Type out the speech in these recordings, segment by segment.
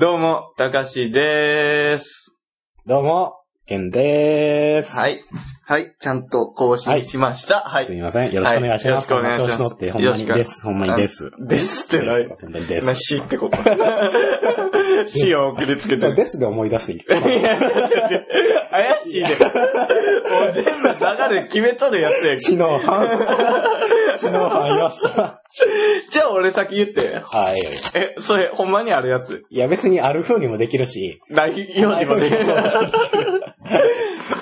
どうも、たかしでーす。どうも、ケンでーす。はい。はい、ちゃんと更新しました。はい。すみません。よろしくお願いします。はいよろしくお願いします調子乗って、ほんまにです。ほんまにです。ですってない。本当にでな、す。しってこと。しを送りつけてそう、る。ですで思い出していい？いや、ちょちょちょ怪しいで。もう全部流れ決めとるやつやんけ知能犯。知能犯いました。じゃあ俺先言って。はい。え、それ、ほんまにあるやつ？いや、別にある風にもできるし、ないようにもね。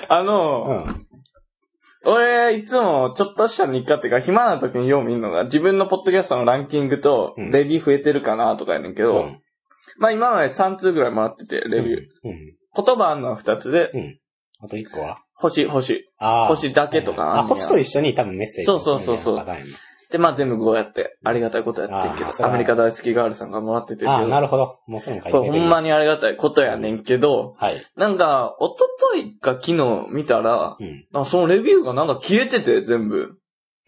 あうの、ん。俺、いつも、ちょっとした日課っていうか、暇な時によう見るのが、自分のポッドキャストのランキングと、うんレビュー増えてるかなとかやねんけど、うん。まあ今まで3通ぐらいもらってて、レビュー。うん。言葉あんのは2つで、あと一個は？星、星。あー星だけとかああ、や星と一緒に多分メッセージ。そうそうそうそうで、まあ全部5やって、ありがたいことやってんけど、アメリカ大好きガールさんがもらっててるあなるほど。もうすぐ書いてこれほんまにありがたいことやねんけど、はい。なんか、おとといか昨日見たら、うん。なんかそのレビューがなんか消えてて、全部。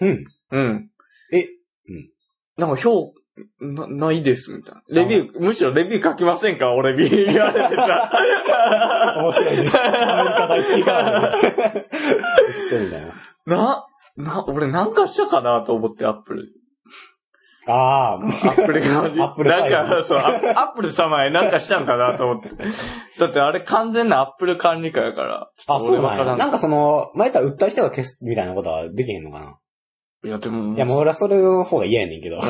うん。うん。えうん。なんか評、な、ないです、みたいな。レビュー、むしろレビュー書きませんか？俺ビュー言われてさ。面白いです。アメリカ大好きから。な。な、な、俺なんかしたかなと思って、アップル。ああ、アップル側に。アップルなんか、そう、アアップル様へなんかしたんかなと思って。だってあれ完全なアップル管理下やから。あ、そう。なんやなんかその、前言ったら訴え人が消すみたいなことはできへんのかな？いや、でも、いや、もう俺はそれの方が嫌やねんけど。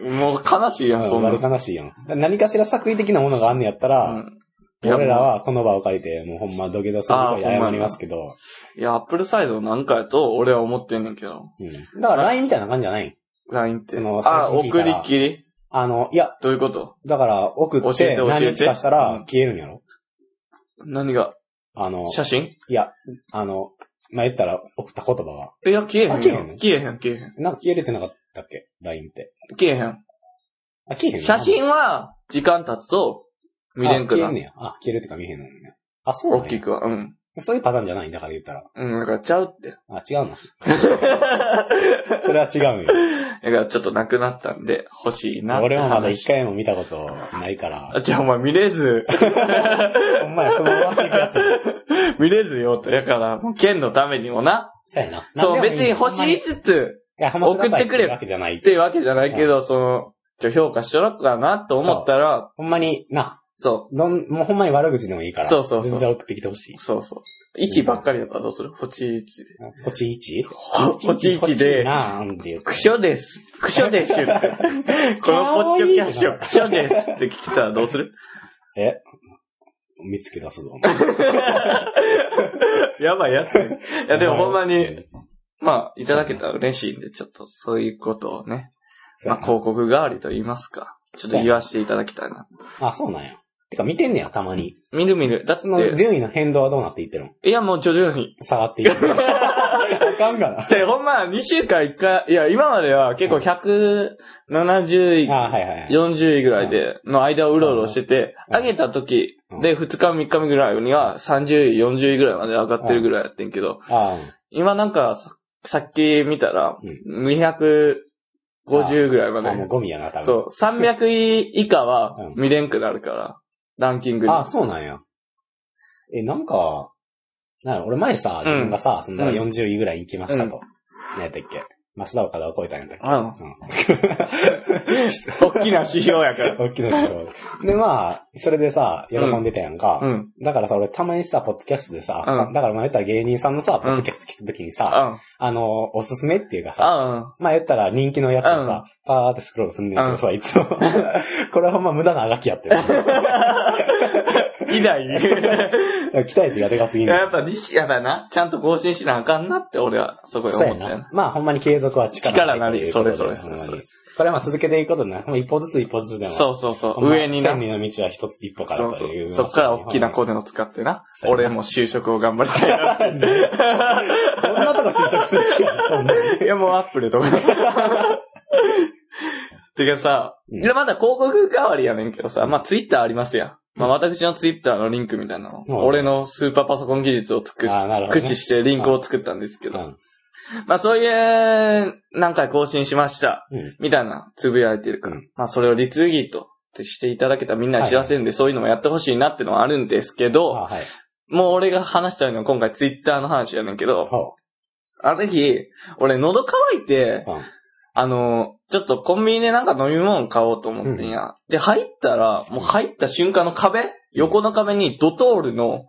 うん。もう悲しいやん、そんな。割の。り悲しいやん。何かしら作為的なものがあんねやったら、うん。俺らはこの場を借りて、もうほんま土下座すること謝りますけど、いや、アップルサイドなんかやと俺は思ってんねんけど。うん。だから LINE みたいな感じじゃない LINE って。そのあ、送りっきり？あの、いや、どういうこと？だから送って何日かしたうん。ら消えるんやろ。何が？あの、写真？いや、あの、まあ、言ったら送った言葉は。いや、消えへん消えへんの？消えへん、消えへん。なんか消えれてなかったっけ ?LINE って。消えへん。あ、消えへんの？写真は、時間経つと、見れんく。あ消えんねや。あ、消えるってか見えへんのね。あ、そうなんや大きくは。うん。そういうパターンじゃないんだから言ったら。うん、だからちゃうって。あ、違うの。それは違うんよ。だからちょっとなくなったんで、欲しいなって俺もまだ話一回も見たことないから。あ、じゃあお前見れず、ほんまや、この終わっていくやつ。見れずよと。だから、もう剣のためにもな。そうやな。そう、別に欲しいつついや、ほんま送ってくれわけじゃないっ。ていうわけじゃないけど、その、ちょ、評価しとろっかなと思ったら、ほんまに、な、そどん、もうほんまに悪口でもいいから。そうそうそう全然送ってきてほしい。う、そうそう。1ばっかりだったらどうする？星1で。ポチイチ？星1で、なんていうクショです。クショでしゅって。このポッチョキャッシュ、クショですって来てたらどうする？え？見つけ出すぞ。やばいやつ。いや、でもほんまに、まあ、いただけたら嬉しいんで、ちょっとそういうことをね、まあ、広告代わりと言いますか。ちょっと言わせていただきたいな。あ、そうなんや。てか見てんねや、たまに。見る見る。だっそのて、順位の変動はどうなっていってるの？いやもう徐々に。下がっていく。あかんがな。じゃほんま、2週間1回、いや、今までは結構170位、あ、はいはいはい。40位ぐらいで、の間をうろうろしてて、うん上げた時で2日3日目ぐらいには30位、40位ぐらいまで上がってるぐらいやってんけど、あ今なんかさ、さっき見たら、250ぐらいまあ、あもうで。ゴミやな、多分。そう、300位以下はうん見れんくなるから、ランキングに。あ、そうなんや。え、なんか、なんやろ俺前さ、自分がさ、そのうん40位ぐらいに行きましたと。何やったっけ増田岡田を超えたんやったっけ？うん。うん。大きな指標やから。大きな指標。で、まあ、それでさ、喜んでたやんか。うん。だからさ、俺たまにさ、ポッドキャストでさ、うんだからまあ言ったら芸人さんのさ、ポッドキャスト聞くときにさ、ああの、おすすめっていうかさ、あ、まあ言ったら人気のやつをうんさ、パーってスクロールすんねんけどさ、いつも。これはほんま無駄なあがきやってる。うん。以来。期待値がでかすぎんねんやっぱ、西やだな。ちゃんと更新しなあかんなって俺はそこで思ったよな。。まあほんまに継続は力力なりということでそれそれほんまにそれこれはまあ続けていくことになる。もう一歩ずつ一歩ずつでも。そうそうそう。上にな千。里の道は一つ一歩かそうそ。らというう。そっから大きなコネを使ってな。俺も就職を頑張りたいな。こんなとこ就職する気やなほんまにいや、もうアップルとか。てかさ、まだ広告代わりやねんけどさ、まあツイッターありますやん。まあ私のツイッターのリンクみたいなの。うん俺のスーパーパソコン技術をつく、ね駆使してリンクを作ったんですけど。うんまあそういう、何回更新しました。うん。みたいな、つぶやいてるから。うんまあそれをリツイートしていただけたらみんなに知らせるんで、そういうのもやってほしいなってのはあるんですけど、あはい。もう俺が話したいのは今回ツイッターの話やねんけど、ほある日、俺喉乾いて。あの、ちょっとコンビニでなんか飲み物買おうと思ってんや。で、入ったら、もう入った瞬間の壁横の壁にドトールの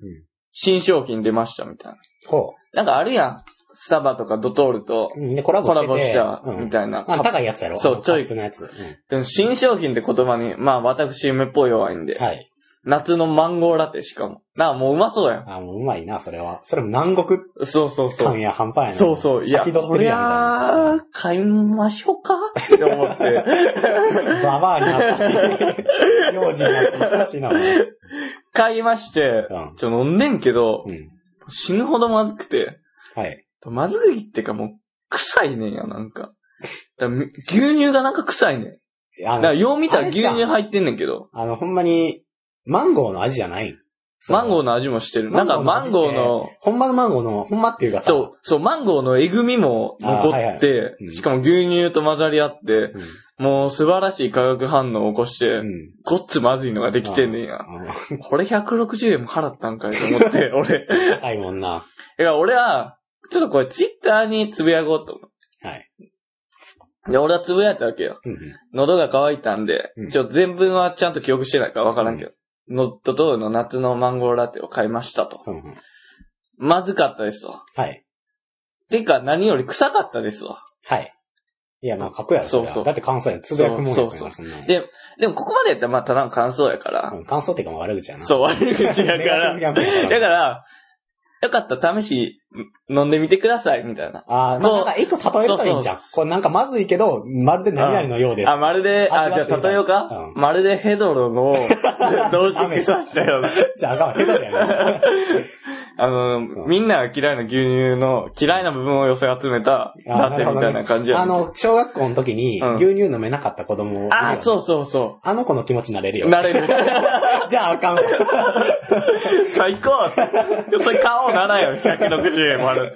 うん新商品出ましたみたいな。ほなんかあるやん。スタバとかドトールとう。うんで、コラボコしてて。ラボしたうんみたいな。まあ、高いやつやろそうちょいカップのやつ。うでも新商品って言葉に、まあ私夢っぽい弱いんでん。。はい。夏のマンゴーラテしかも。なあ、もううまそうやん。あ、もううまいな、それは。それも南国そうそうそう感。や半端やな。そうそう。いや、先取ってるこりやんみたいな。ゃ、買いましょうか？って思って。ババアになって。幼児になって難しいな、お前買いまして、うんちょ、飲んでんけど、うん。死ぬほどまずくて、はい。まずいってかもう、臭いねんや、なんか。だから牛乳がなんか臭いねん。あだから、よう見たら牛乳入ってんねんけど、あの、ほんまに、マンゴーの味じゃないのマンゴーの味もしてる。なんかマンゴーの、ほんまのマンゴーの、ほんまっていうかさ、そう、そう、マンゴーのえぐみも残あはいはいってう、んしかも牛乳と混ざり合って、うん。もう素晴らしい化学反応を起こして、うん。ごっつまずいのができてんねんや。あこれ160円も払ったんかいと思って、俺。高いもんな。いや、俺は、ちょっとこれツイッターにつぶやこうと思はい。う。で、俺はつぶやいたわけよ。喉が渇いたんでうん、ちょ、全文はちゃんと記憶してないからわからんけど、ノットトールの夏のマンゴーラテを買いましたと。うんうんまずかったですと。はい。てか、何より臭かったですわ。はい。いや、まあ、書くやろ、そうそうだって感想や。つぶやくもんやから、そうそんなのででも、ここまでやったら、まあ、ただの感想やから。うん感想っていうかもう悪口やな。そう、悪口やかネガティら。ブキャンペーンやだから、よかったら試し、飲んでみてください、みたいな。ああ、まあ、なんか一個例えるといいんじゃんそう。これなんかまずいけど、まるで何々のようです。あ、まるで、あ、じゃあ、例えようか、うんまるでヘドロの、同時さしたような。じゃあ、あかんわ。ヘドルやな。あの、んみんなが嫌いな牛乳の嫌いな部分を寄せ集めたラテみたいな感じやねんあの、小学校の時にうん牛乳飲めなかった子供を。あ、そうそうそあの子の気持ちになれるう。よ。なれる。じゃああかんわ。最高それ買おうならよ、160円もある。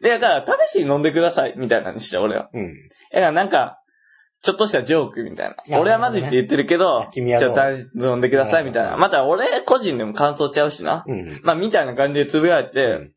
で、だから、試しに飲んでください、みたいなのにして、俺は。うん。だからなんか、ちょっとしたジョークみたいいやな。俺はまずいって言ってるけど、君はちょっと飲んでください、みたいな。うんまた俺個人でも感想ちゃうしな。うん。まあ、みたいな感じでつぶやいて、うん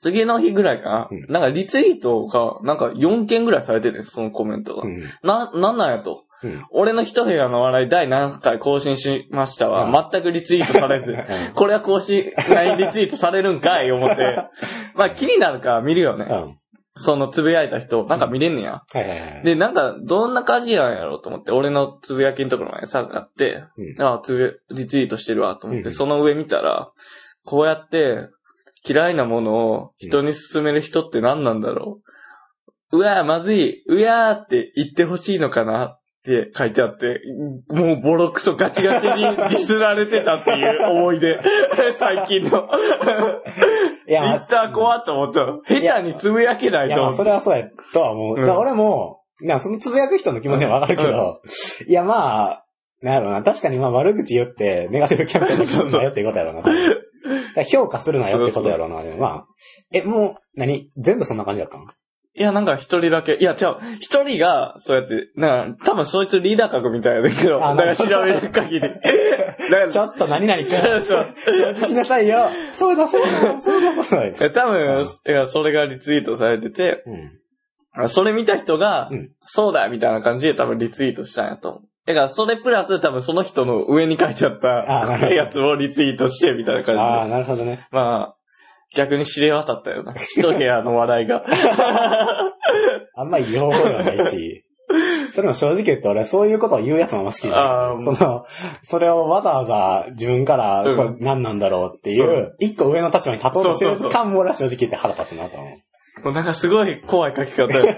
次の日ぐらいかな。うんなんかリツイートが、なんか4件ぐらいされてて、そのコメントが。うん。な、なんなんやと。うん。俺の一部屋の笑い第何回更新しましたは、うん全くリツイートされず、これは更新、何リツイートされるんかい思って。まあ気になるから見るよね。そのつぶやいた人、なんか見れんねや。はいはい。で、なんか、どんな感じなんやろうと思って、俺のつぶやきのところまでさがって、うんあつぶリツイートしてるわと思って、うんその上見たら、こうやって、嫌いなものを人に勧める人って何なんだろう。うわーまずい、うやーって言ってほしいのかなって書いてあって、もうボロクソガチガチにディスられてたっていう思い出。最近の。いやツイッター怖っと思った。下手につぶやけないいや。そうれはそうやとは思う。うん俺も、なそのつぶやく人の気持ちはわかるけど、いや、まあ、なんやろうな、確かにまあ悪口言って、ネガティブキャンペーンするなよってことやろうな。評価するなよってことやろうな。まあ、え、もう、何？全部そんな感じだったの？いや、なんか一人だけ、いや、違う、一人が、そうやって、なんか、多分そいつリーダー格みたいやねんけど、あだから調べる限り。だからちょっと何々くん、そうそう。掃除しなさいよ。そうだ、そうだ、そうだ、そうだ。え多分、いや、それがリツイートされてて、うん。あそれ見た人が、うんそうだみたいな感じで多分リツイートしたんやと思う。だから、それプラス多分その人の上に書いてあったやつをリツイートしてみたいな感じで。ああ、なるほどね。まあ、逆に知れ渡ったよな。一部屋の笑いが。あんま言おうではないし。それも正直言って俺そういうことを言うやつもあんま好きじゃ。その、それをわざわざ自分から、うんこれ何なんだろうっていそうう、一個上の立場に立とうとしてる感も俺は正直言って腹立つなと思う。もうなんかすごい怖い書き方よ。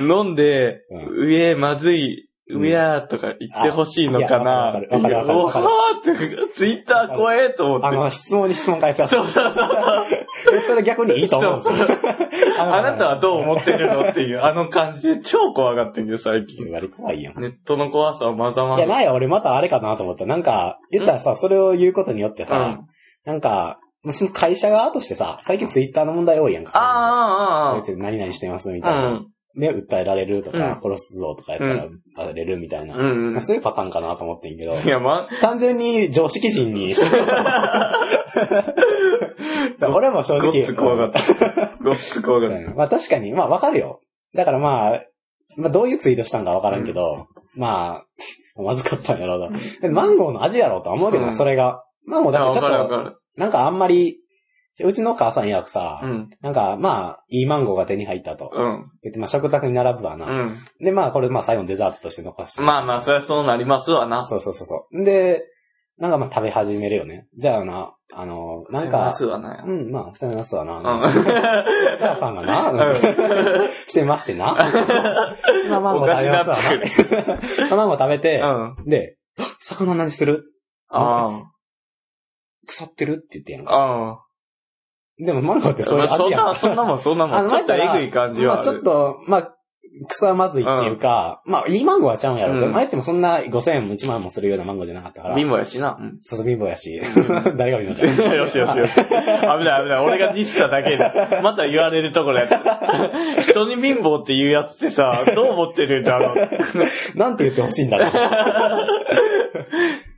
飲んで、う上まずい、上やーとか言ってほしいのかなっていう。おはーって、ツイッター怖えと思って。あの、質問に質問返す。そうそうそう。えそれ逆にいいと思う。あなたはどう思ってるのっていう、あの感じで超怖がってんけど、最近。割り怖いやん。ネットの怖さをまざまいや、ざ。前俺またあれかなと思った。なんか、言ったらさ、それを言うことによってさ、うん。なんか、まあその会社側としてさ、最近ツイッターの問題多いやんか。ああ、ああ、別に何々してますみああ。たいな。うん。ね、訴えられるとか、うん殺すぞとかやったら、撃たれるみたいな。うん。そういうパターンかなと思ってんけど、いや、ま、単純に常識人に、俺も正直。ごっつ怖かった。ごっつ怖かった。うんまあ確かに、まあわかるよ。だからまあ、まあどういうツイートしたんかわからんけど、まあ、まずかったんやろうな。でマンゴーの味やろうとは思うけどそれが。まあもうだからわちょっと。なんかあんまり、うちの母さん曰くさ、うん。なんかまあ、いいマンゴーが手に入ったと。うん。言って、まあ食卓に並ぶわな。うん。で、まあこれまあ最後のデザートとして残して。まあまあ、そりゃそうなりますわな。そうそうそうそう。で、なんかまあ食べ始めるよね。じゃあな、あの、なんか、ますわな。うん、まあ、してますわな。うん。母さんがな、してましてな。まあ、マンゴー食べますわな。マンゴー食べてう、ん。で、魚何する？あ腐ってる？って言ってんやんあ。か。ああ。でもマンゴーってそういうまあそ味やんんな、そんなもん、そんなもあん。ちょっとえぐい感じはまあ。ちょっと、まあ、草はまずいっていうか、まあ、いいマンゴーはちゃうんやろうけど、うん前ってもそんな5000円も1万円もするようなマンゴーじゃなかったから。貧乏やしな。うんそうそう、貧乏やし。誰が貧乏じゃん。よしよしよし。危ない危ない。俺がディスっただけで。また言われるところやった。人に貧乏って言うやつってさ、どう思ってるんだろう。なんて言ってほしいんだろう。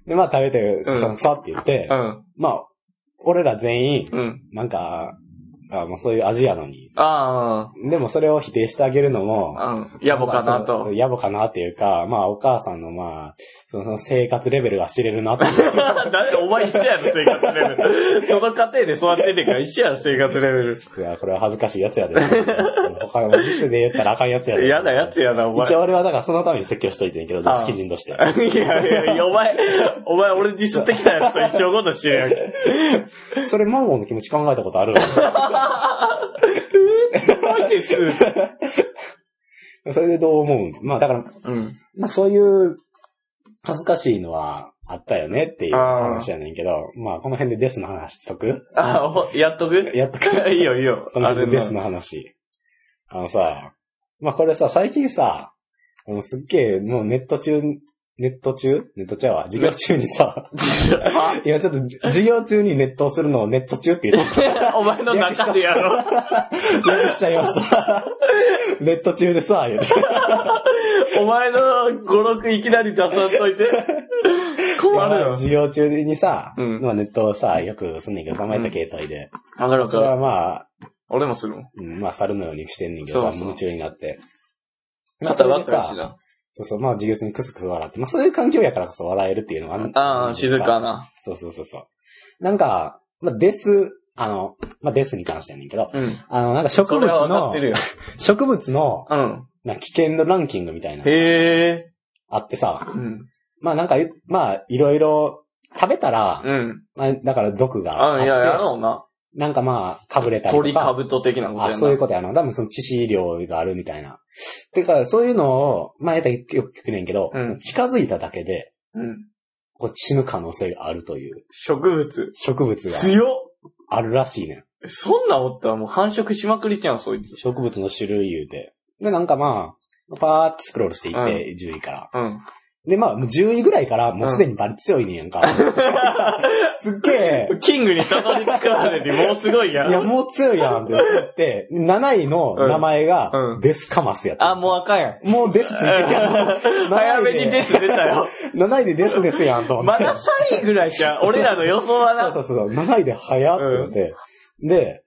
で、まあ食べて、うんそのさって言って、うん。まあ、俺ら全員、うん。なんか、あもうそういう味やのに。あでもそれを否定してあげるのも、あ、うん。野暮かなそとう。野暮かなっていうか、まあお母さんのまあ、そのその生活レベルが知れるなっていう。だってお前一緒やろ、生活レベル。その過程で育っててから一緒やろ、生活レベル。いや、これは恥ずかしいやつやで。他の店で言ったらあかんやつやで。嫌なやつやな、お前。一応俺はだからそのために説教しといてんけど、常識人として。いやいやいや、お前、お前俺ディスってきたやつと一緒のことしてるやんけ。それマンゴーの気持ち考えたことある すごいです。それでどう思う？んまあだから、うん。まあそういう恥ずかしいのはあったよねっていう話やねんけど、まあこの辺でデスの話しとく？あ、ほやっとく？やっとく いいよいいよ。この辺でデスの話。あのさ、まあこれさ、最近さ、もうすっげえ、もうネット中、ネット中？ネット中は授業中にさ、あ 今ちょっと授業中にネットをするのをネット中って言っちゃった。お前の中でやろ。略しちゃいました。ネット中でさ、言うて。お前の5、6いきなり出さんといて。困るよ。授業中にさ、うんまあネットをさ、よくすんねんけど、名前た携帯で。わかるわそれはかる。まあ、俺もするもん。うんまあ猿のようにしてんねんけどさ、そうそう夢中になって。肩ばっかりしさ、な。そうそう、まあ授業中にクスクス笑って、まあそういう環境やからこそ笑えるっていうのがあるああ、静か。な。そうそうそうそう。なんか、まあデス、あの、まあデスに関してやねんけど、うん。あの、なんか植物の。植物の、うん。な危険度ランキングみたいな、へえ。あってさ、うん。まあなんか、まあいろいろ食べたら、うん。まあだから毒がああって、いや、やろうな。なんかまあ、かぶれたりとか。鳥かぶと的なことやあ、な。そういうことやな。多分その致死量があるみたいな。てか、そういうのを、まあ、やったらよく聞くねんけど、うん近づいただけで、うん。こう死ぬ可能性があるという植物。植物が強っあるらしいねん。そんなんおったらもう繁殖しまくりちゃう、そいつ。植物の種類言うて。で、なんかまあ、パーってスクロールしていって、10位から。うん。で、まあ、もう10位ぐらいから、もうすでにバリ強いねんやんか。すっげえ、キングにたどり着くまでにもうすごいやん。いや、もう強いやんって言って、7位の名前がうん、デスカマスやった。あ、もうあかんやん。もうデスついてるやん。早めにデス出たよ。7位でデスですやんと思って。まだ3位ぐらいじゃん。俺らの予想はな。そうそうそう、7位で早って思って。で、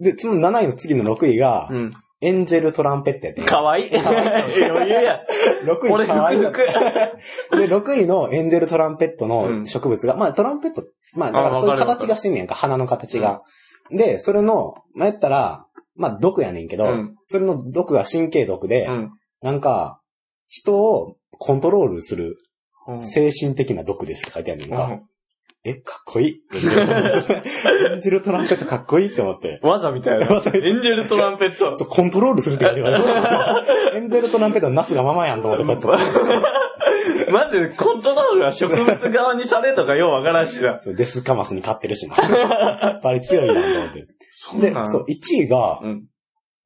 で、その7位の次の6位が、うん。エンジェルトランペットやってん。かわいい。余裕や。6位俺、かわいい。服 で、服。6位のエンジェルトランペットうのん植物が、まあトランペット、まあだかあらそういう形がしてんねやんか、花の形が。で、それの、まあやったら、まあ毒やねんけど、うんそれの毒が神経毒で、うん。なんか、人をコントロールするうん精神的な毒ですって書いてあるねんか。うんえ、かっこいい。エンジェルトランペットかっこいいって思って。わざみたいな。エンジェルトランペット。そう、コントロールするって言われて。エンゼルトランペットのナスがままやんと思って、こうやって。まず、コントロールは植物側にされとかようわからんしな。そうデスカマスに勝ってるしな。やっぱり強いなと思って。でそう、1位が、うん。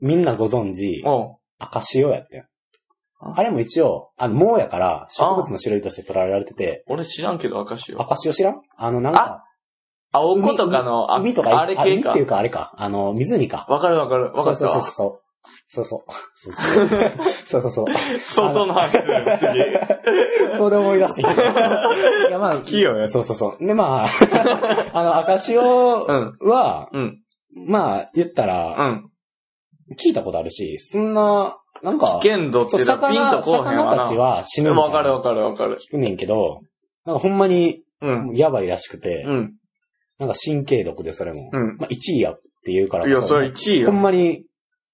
みんなご存知、赤潮やってん。ああれも一応、あの、藻やから、植物の種類として捉えられてて、俺知らんけど、赤潮。赤潮知らん？あの、なんか、青子とかの、あ海とか、あれ系か海ってい。うかあれか、あの、湖か。わかるわかる。わかったそうそうそう。そう。そうそう。そうそう。そうそうそう。そうそうの話する、次。そうで思い出してきた。いや、まあ、器用やそうそうそう。で、まあ、あの、赤潮うん。は、うん。まあ、言ったうら、ん。聞いたことあるし、そんな、なんか、危険度っそう、てピン魚、とこうへんわな。魚たちは死ぬみたいなわかるわかるわかる。聞くねんけど、なんかほんまに、うん。やばいらしくて、うん。なんか神経毒でそれも。うん。まあ、1位やって言うからいや、それ1位ほんよ。まに、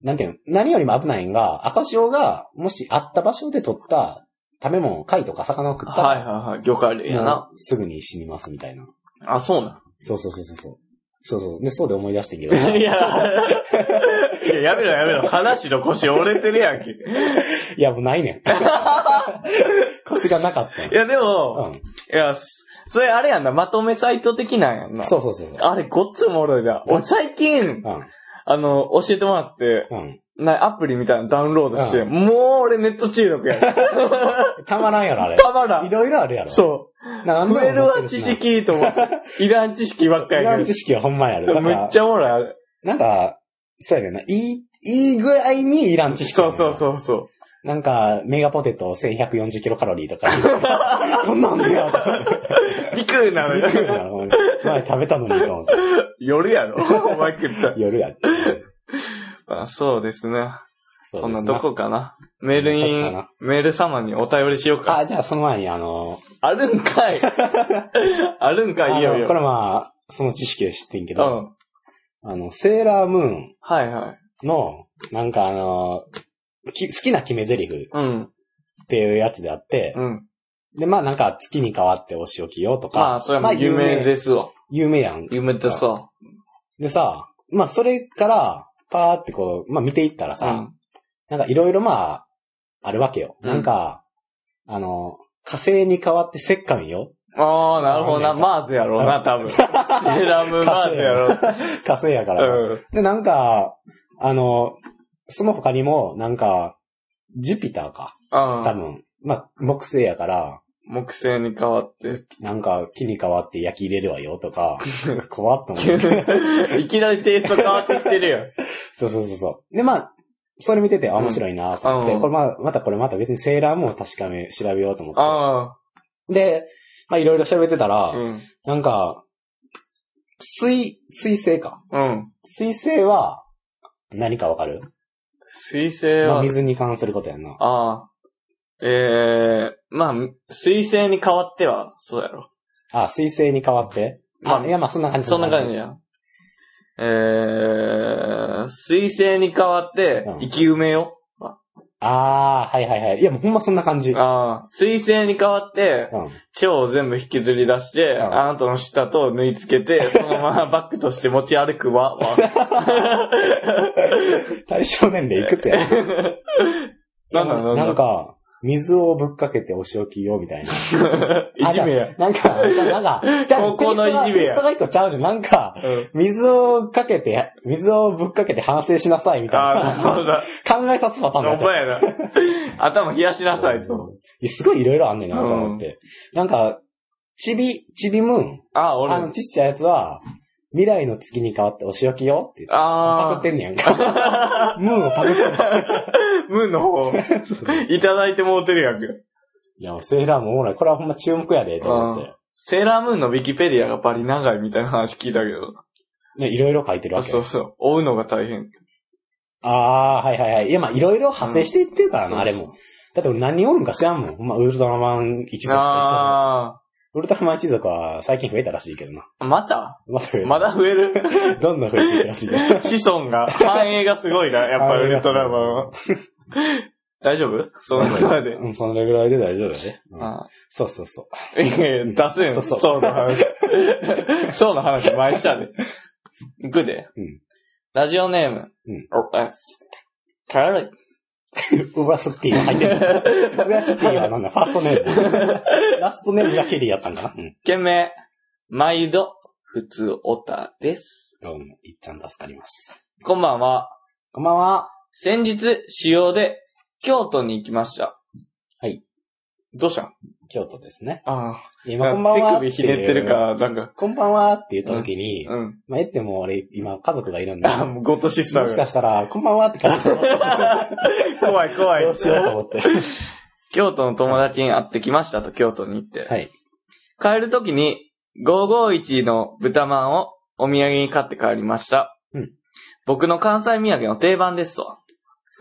なんていうの、何よりも危ないんが、赤潮が、もしあった場所で取った食べ物、貝とか魚を食ったら、はいはいはい。魚介類やもな。うすぐに死にますみたいな。あ、そうな。そうそうそうそうそう。そうそう。で、そうで思い出してんけど。いや、いや、やめろやめろ。話の腰折れてるやんけ。いや、もうないねん。腰がなかったいや、でうも、ん。いや、そそれあれやんな、まとめサイト的なんやんな。そうそうそう。あれ、ごっつおもろいな。俺最近、うん。あの、教えてもらって、うん。な、アプリみたいなのダウンロードして、うもう俺ネット中毒やん。たまらんやろ、あれ。たまらん。いろいろあるやろ。そう。なん増えるわ、知。識と思って。いらん知識ばっかいらやけん知識はほんまにある。だど。からめっちゃおもろい、あれ。なんか、そうやねんな。いい、いいぐらいにいらん知識。そうそうそうそう。なんか、メガポテト1140キロカロリーとか。こんなんねや。びっくりなのびっくりよ。なの前食べたのにと思って。夜やろ？お前食った。夜やって。あそうですね。そんなとここかな？メールそんなとにこかな、メール様にお便りしようか。あ、じゃあその前にあの、あるんかい。あるんかい、いいよこれまあ、その知識で知ってんけど、うん。あの、セーラームーンはいはい。の、なんかあの、き好きな決め台詞っうん。ていうやつであって、うん。で、まあなんか月に変わってお仕置きよとか、まあ、それはもう有名ですわ。有名やん。有名ですわ。でさ、まあそれから、パーってこう、まあ見ていったらさ、うん。なんかいろいろまあ、あるわけよ。うんなんか、あの、火星に変わって石棺よ。ああ、なるほどな。マーズやろうな、多分。セーラームマーズやろう。火星やから。うん。で、なんか、あの、その他にも、なんか、ジュピターか。多あ分。まあ、木星やから、木星に変わって。なんか木に変わって焼き入れるわよとか、怖っと思って。いきなりテイスト変わってきてるよ。そうそうそうそう。で、まあ、それ見てて、あ、面白いなと思って、うんこれまあ、またこれまた別にセーラーも確かめ、調べようと思っあて。で、まあいろいろ調べてたら、あ。うん。なんか、水、水星か。うん。水星は、何かわかる、水星まあ、は、水に関することやんな。ああ。ええまあ、水星に変わっては、そうやろ。あ、水星に変わって？あ、まあいや、まあそんな感じ。そんな感じや。えー、水星に変わってうん、生き埋めよ。ああ、はいはいはい。いや、もうほんまそんな感じ。うん。ああ、水星に変わって、腸を全部引きずり出して、んあなたの舌と縫い付けて、そのままバッグとして持ち歩くわ、わ。対象年齢いくつや？なんだなんだなんか、水をぶっかけてお仕置きよ、みたいな。いじめや。なんか、なんか、じゃあ高校のいじめやストがちゃうで、なんか、うん。水をかけて、水をぶっかけて反省しなさい、みたいな。考えさすパターンおだった。前やな。頭冷やしなさいと。すごいいろいろあんねんな、と思って。なんか、ちび、ちびムーン。ああ、俺。あの、ちっちゃいやつは、未来の月に変わってお仕置きよ？って言って。パクあってんねやんか。ムーンをパクってんねん。あ、ムーンの方、いただいてもうてるやんけ。いや、セーラームーン。これはほんま注目やで、と思って。セーラームーンのウィキペディアがバリ長いみたいな話聞いたけど。ね、いろいろ書いてるわあ、けよ。そうそう。追うのが大変。ああー、はいはいはい。いや、まあ、いろいろ派生していってるからな、うんあれも。だって俺何おるんか知らんもん。ほんま、ウルトラマン一族と一緒であウルトラマン一族は最近増えたらしいけどな。あ、また？まだ増えた。まだ増える？どんどん増えていくらしいです。子孫が、繁栄がすごいな、やっぱりウルトラマンは。大丈夫？その中で。うん、そのぐらいで大丈夫だね。うんあそうそうそう。いやいや出すんそうそうそうの話。そうの話前したで。行くで。うんラジオネーム。うんおあカラリ。ウバスティが入ってる。ウバスティはなんだ、ファーストネーム。ラストネームがケリーやったんかなうん。件名、毎度、普通オタです。どうも、いっちゃん助かります。こんばんは。こんばんは。先日、使用で、京都に行きました。はい。どうしたん？京都ですね。ああ。今、こんばんは。手首ひねってるから、なんか、こんばんはって言った時に、うん。まあ、えっても俺、今、家族がいるんで、あ、もうゴッドシスターもしかが。したら、こんばんはって感じで、怖い怖い。どうしようと思って。京都の友達に会ってきましたと、京都に行って。はい。帰るときに、551の豚まんをお土産に買って帰りました。うん僕の関西土産の定番ですと。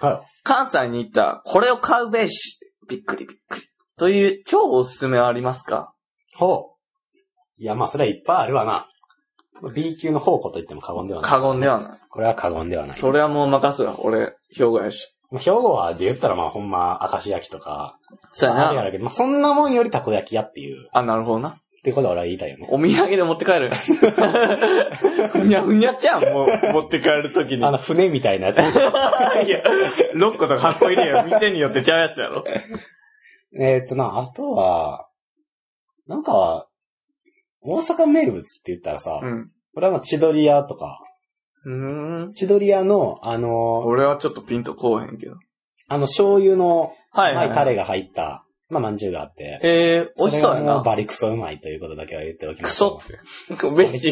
はい。関西に行ったら、これを買うべし。びっくりびっくり。という超おすすめはありますか？ほう。いや、まあ、それはいっぱいあるわな。B 級の宝庫と言っても過言ではない。過言ではない。これは過言ではない。それはもう任すわ。俺、兵庫やし。まあ兵庫はで言ったらまあほんま、明石焼きとか、そうやああるやろうけど、まあそんなもんよりたこ焼き屋っていう、あ、なるほどな。ってことは俺は言いたいよね。お土産で持って帰る。ふにゃふにゃちゃん、もう、持って帰るときに。あの、船みたいなやつ。いや、6個とか8個入れよ。店によってちゃうやつやろ。えーっとな、あとは、なんか、大阪名物って言ったらさ、うん。これはまあ千鳥屋とか、うーん。千鳥屋の、あの、俺はちょっとピンとこうへんけど。あの醤油の、はいはいタレが入った、まあ、まんじゅうがあって、えー、美味しそうやな。バリクソうまいということだけは言っておきまクすと。ソって。飯、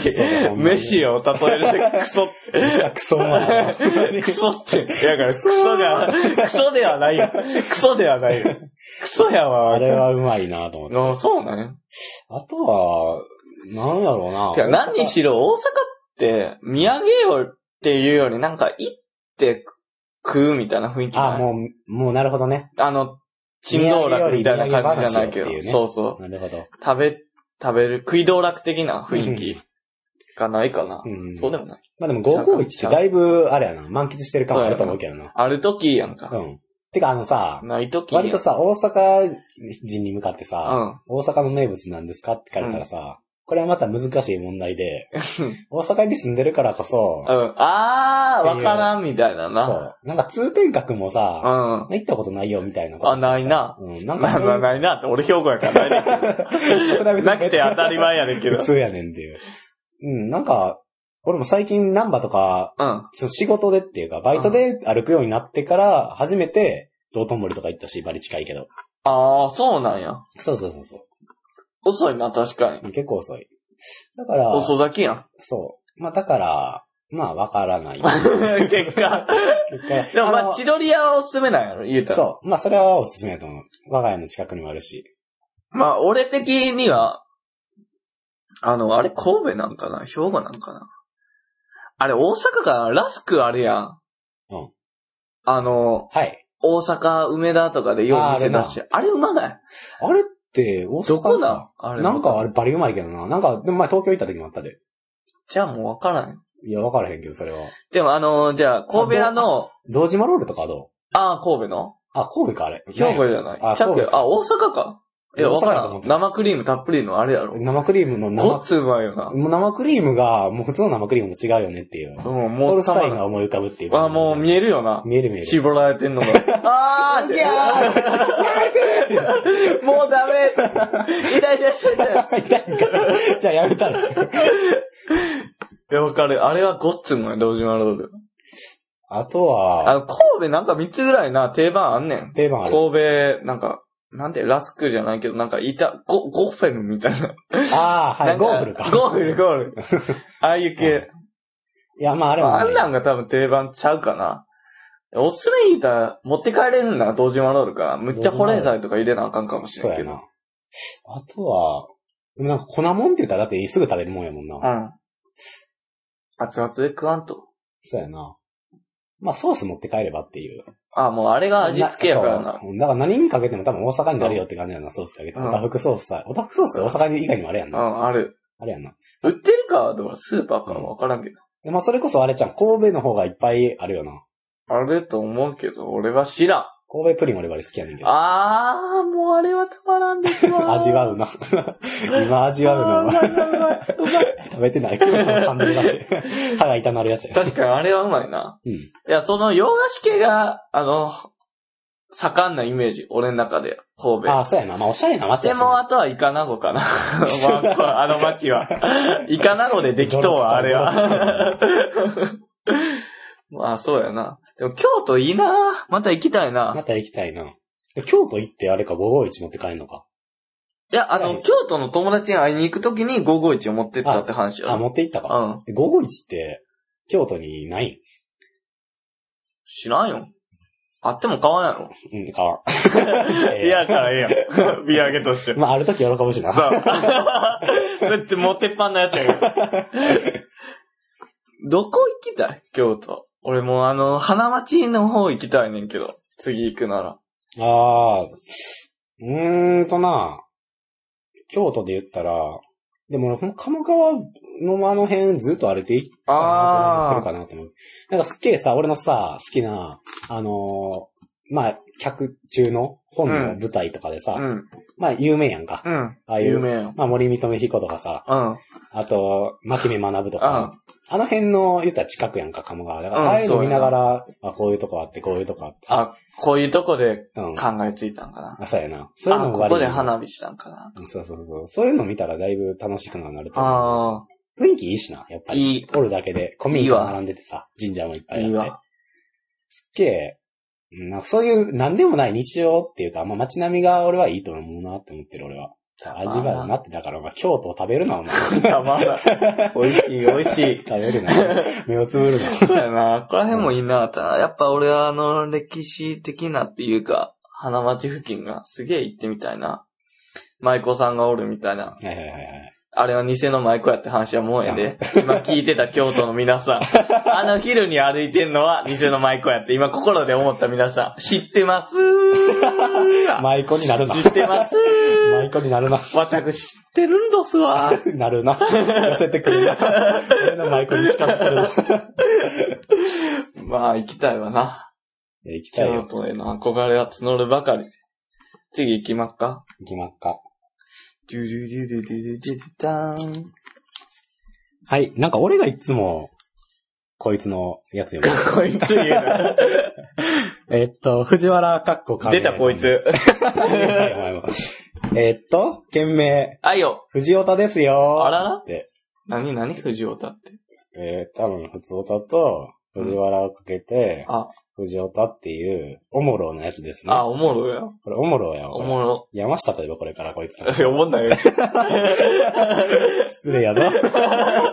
飯を例えるでクソって。めっちゃクソうまい。クソって。いや、だからクソが、クソではないよ。クソではないよ。クソやわ。あれはうまいなと思って。あそうなんや。あとは、なんやろうな。てか何にしろ大阪って、土産よっていうよりなんか行って食うみたいな雰囲気あ、もう、もうなるほどね。あの、珍道楽みたいな感じじゃないけど、ねそうそう。なるほど。食べ、食べる、食い道楽的な雰囲気がないかな。うんそうでもない。まあでも551ってだいぶ、あれやな、満喫してる感はあると思うけどな。ある時やんか。うん。てかあのさ、ない時やん割とさ、大阪人に向かってうさ、ん。大阪の名物なんですかって聞かれたらさ、これはまた難しい問題で、大阪に住んでるからこそ、うん。あー、わからんみたいなな。そう。なんか通天閣もうさ、ん。行ったことないよみたいなことあないな。うん、なんかななないなって、俺兵庫やからないねん。なくて当たり前やねんけど普。通やねんっていう。うん、なんか、俺も最近ナンバとか、うん。その仕事でっていうか、バイトで歩くようになってから、初めて、道頓堀とか行ったし、バリ近いけど。あー、そうなんや。そうそうそうそ遅いな、確かに。う。結構遅い。だから、遅咲きやん。そう。まあだから、まあわからない。結果。結果でもまあ、の千鳥屋はおすすめなんやろ、言うたら。そう。まあそれはおすすめだと思う。我が家の近くにもあるし。まあ、俺的には、あの、あれ神戸なんかな？兵庫なんかな？あれ大阪かなラスクあるやん。うん。あの、はい。大阪、梅田とかでよう店出して。あれうまない？あれ大阪どこなんあれ。なんかあれバリうまいけどな。なんか、でも前東京行った時もあったで。じゃあもうわからん。いや、わからへんけど、それは。でもあの、じゃあ、神戸屋の、堂島ロールとかはどう？ああ、神戸の？あ、神戸か、あれ。兵庫じゃない？あ神戸ちゃあ、大阪か。いや、わからん。生クリームたっぷりのあれやろ。生クリームの生、ごっつうまいよな。もう生クリームが、もう普通の生クリームと違うよねっていう。うん、ホもうールスタインが思い浮かぶっていう。あ、もう見えるよな。見える見える。絞られてんのが。あーいやーもうダメ痛い痛い痛い痛い。痛いから。じゃあやめたら。いや、わかる。あれはごっつうまい、堂島ロール。あとは、あの、神戸なんか3つぐらいな、定番あんねん。定番ある。神戸、なんか、なんて、ラスクじゃないけど、なんか、いた、ゴ、ゴッフェルみたいな。ああ、は、ないんゴーフルか。ゴーフル、ゴーフル。ああいう系。いや、まああれもね。あんなんが多分定番ちゃうかな。おすすめ言うたら、持って帰れるんな、堂島ロールから。むっちゃ保冷剤とか入れなあかんかもしれんけど。そうやな。あとは、なんか粉もんって言ったらだってすぐ食べるもんやもんな。うん。熱々で食わんと。そうやな。まあソース持って帰ればっていう。あ、もうあれが味付けやからな。だから何にかけても多分大阪になるよって感じやな、ソースかけて。うんおたふくソースさ。おたふくソースって大阪以外にもあれやんな。うん、ある。あれやんな。売ってるかはどうスーパーかはわからんけど。でまあそれこそあれちゃん、神戸の方がいっぱいあるよな。あると思うけど、俺は知らん。神戸プリン俺バリ好きやねんけど。あー、もうあれはたまらんですわ。味わうな。今味わうあーうまいの。うまいうまい。食べてない。歯が痛なるやつや。確かにあれはうまいな。うん。いや、その洋菓子系が、あの、盛んなイメージ、俺の中で、神戸。ああ、そうやな。まあおしゃれな街でやしな。も、あとはイカナゴかな。まあ、あの街は。イカナゴでできとうわ、あれは。まあ、そうやな。でも、京都いいなまた行きたいな。また行きたいな。で京都行ってあれか551持って帰るのか。いや、あの、はい京都の友達に会いに行くときに551を持ってったって話やあ、ろ。持って行ったか。うん。551って、京都にないん？知らんよ。あっても買わんやろ。うん、かわん。いやからええやん。土産として。まあ、ある時喜ぶしな。そう。だってもう鉄板のやつや。どこ行きたい？京都。俺もうあの、花町の方行きたいねんけど。次行くなら。ああ、うーんとな、京都で言ったら、でも俺、ほんま鴨川のあの辺ずっと歩いていっなと思ってるかなと思う。なんかすっげえさ、俺のさ、好きな、あのーまあ、客中の本の舞台とかでさ、うん。まあ、有名やんか。うん。ああいう有名よ。まあ、森見留彦とかさ、うん。あと、牧目学とうか、ん。あの辺の言ったら近くやんか、鴨川。だから、うんああいうの見ながそら、あ、こういうとこあって、こういうとこあって。あ、こういうとこでうん。考えついたんかな。あ、そうやな。そういうあ、のここで花火したんかな。そうそうそう。そういうの見たらだいぶ楽しくなると思う。あ雰囲気いいしな、やっあ、ぱり。いい。おるだけで、古民家並んでてさ、神社もいっぱいあって。いいわ。すっげえ、うんなんかそういう何でもない日常っていうか、まあ街並みが俺はいいと思うなって思ってる俺は。味わうなって、だからまあ京都を食べるな、お前。たまらん。美味しい、美味しい。食べるな。目をつぶるな。そうやな。ここら辺もいいな。ただやっぱ俺はあの、歴史的なっていうか、花町付近がすげえ行ってみたいな。舞妓さんがおるみたいな。はいはいはいはい。あれは偽の舞妓やって話はもうやで。今聞いてた京都の皆さん。あの昼に歩いてんのは偽の舞妓やって今心で思った皆さん。知ってます 舞妓になるな。知ってます 舞妓になるな。私知ってるんどすわ。なるな。寄せてくるな。俺の舞妓に近づけるな。まあ行きたいわな。行きたい京よ。都への憧れは募るばかり。次行きまっか。行きまっか。ドゥルルルルルルルダーン。はい。なんか俺がいつも、こいつのやつよね。こいつ言う。えっと、藤原かっこか出たこいつ。えっと、件名、あいよ。藤岡ですよ。あららって。何何藤岡って。えー、多分、普通歌と、藤原をかけて、あ、藤岡っていう、おもろのやつですね。あ、おもろや。これおもろやおもろ。山下と言えばこれからこいつ。いや、おもんないよ。失礼やぞ。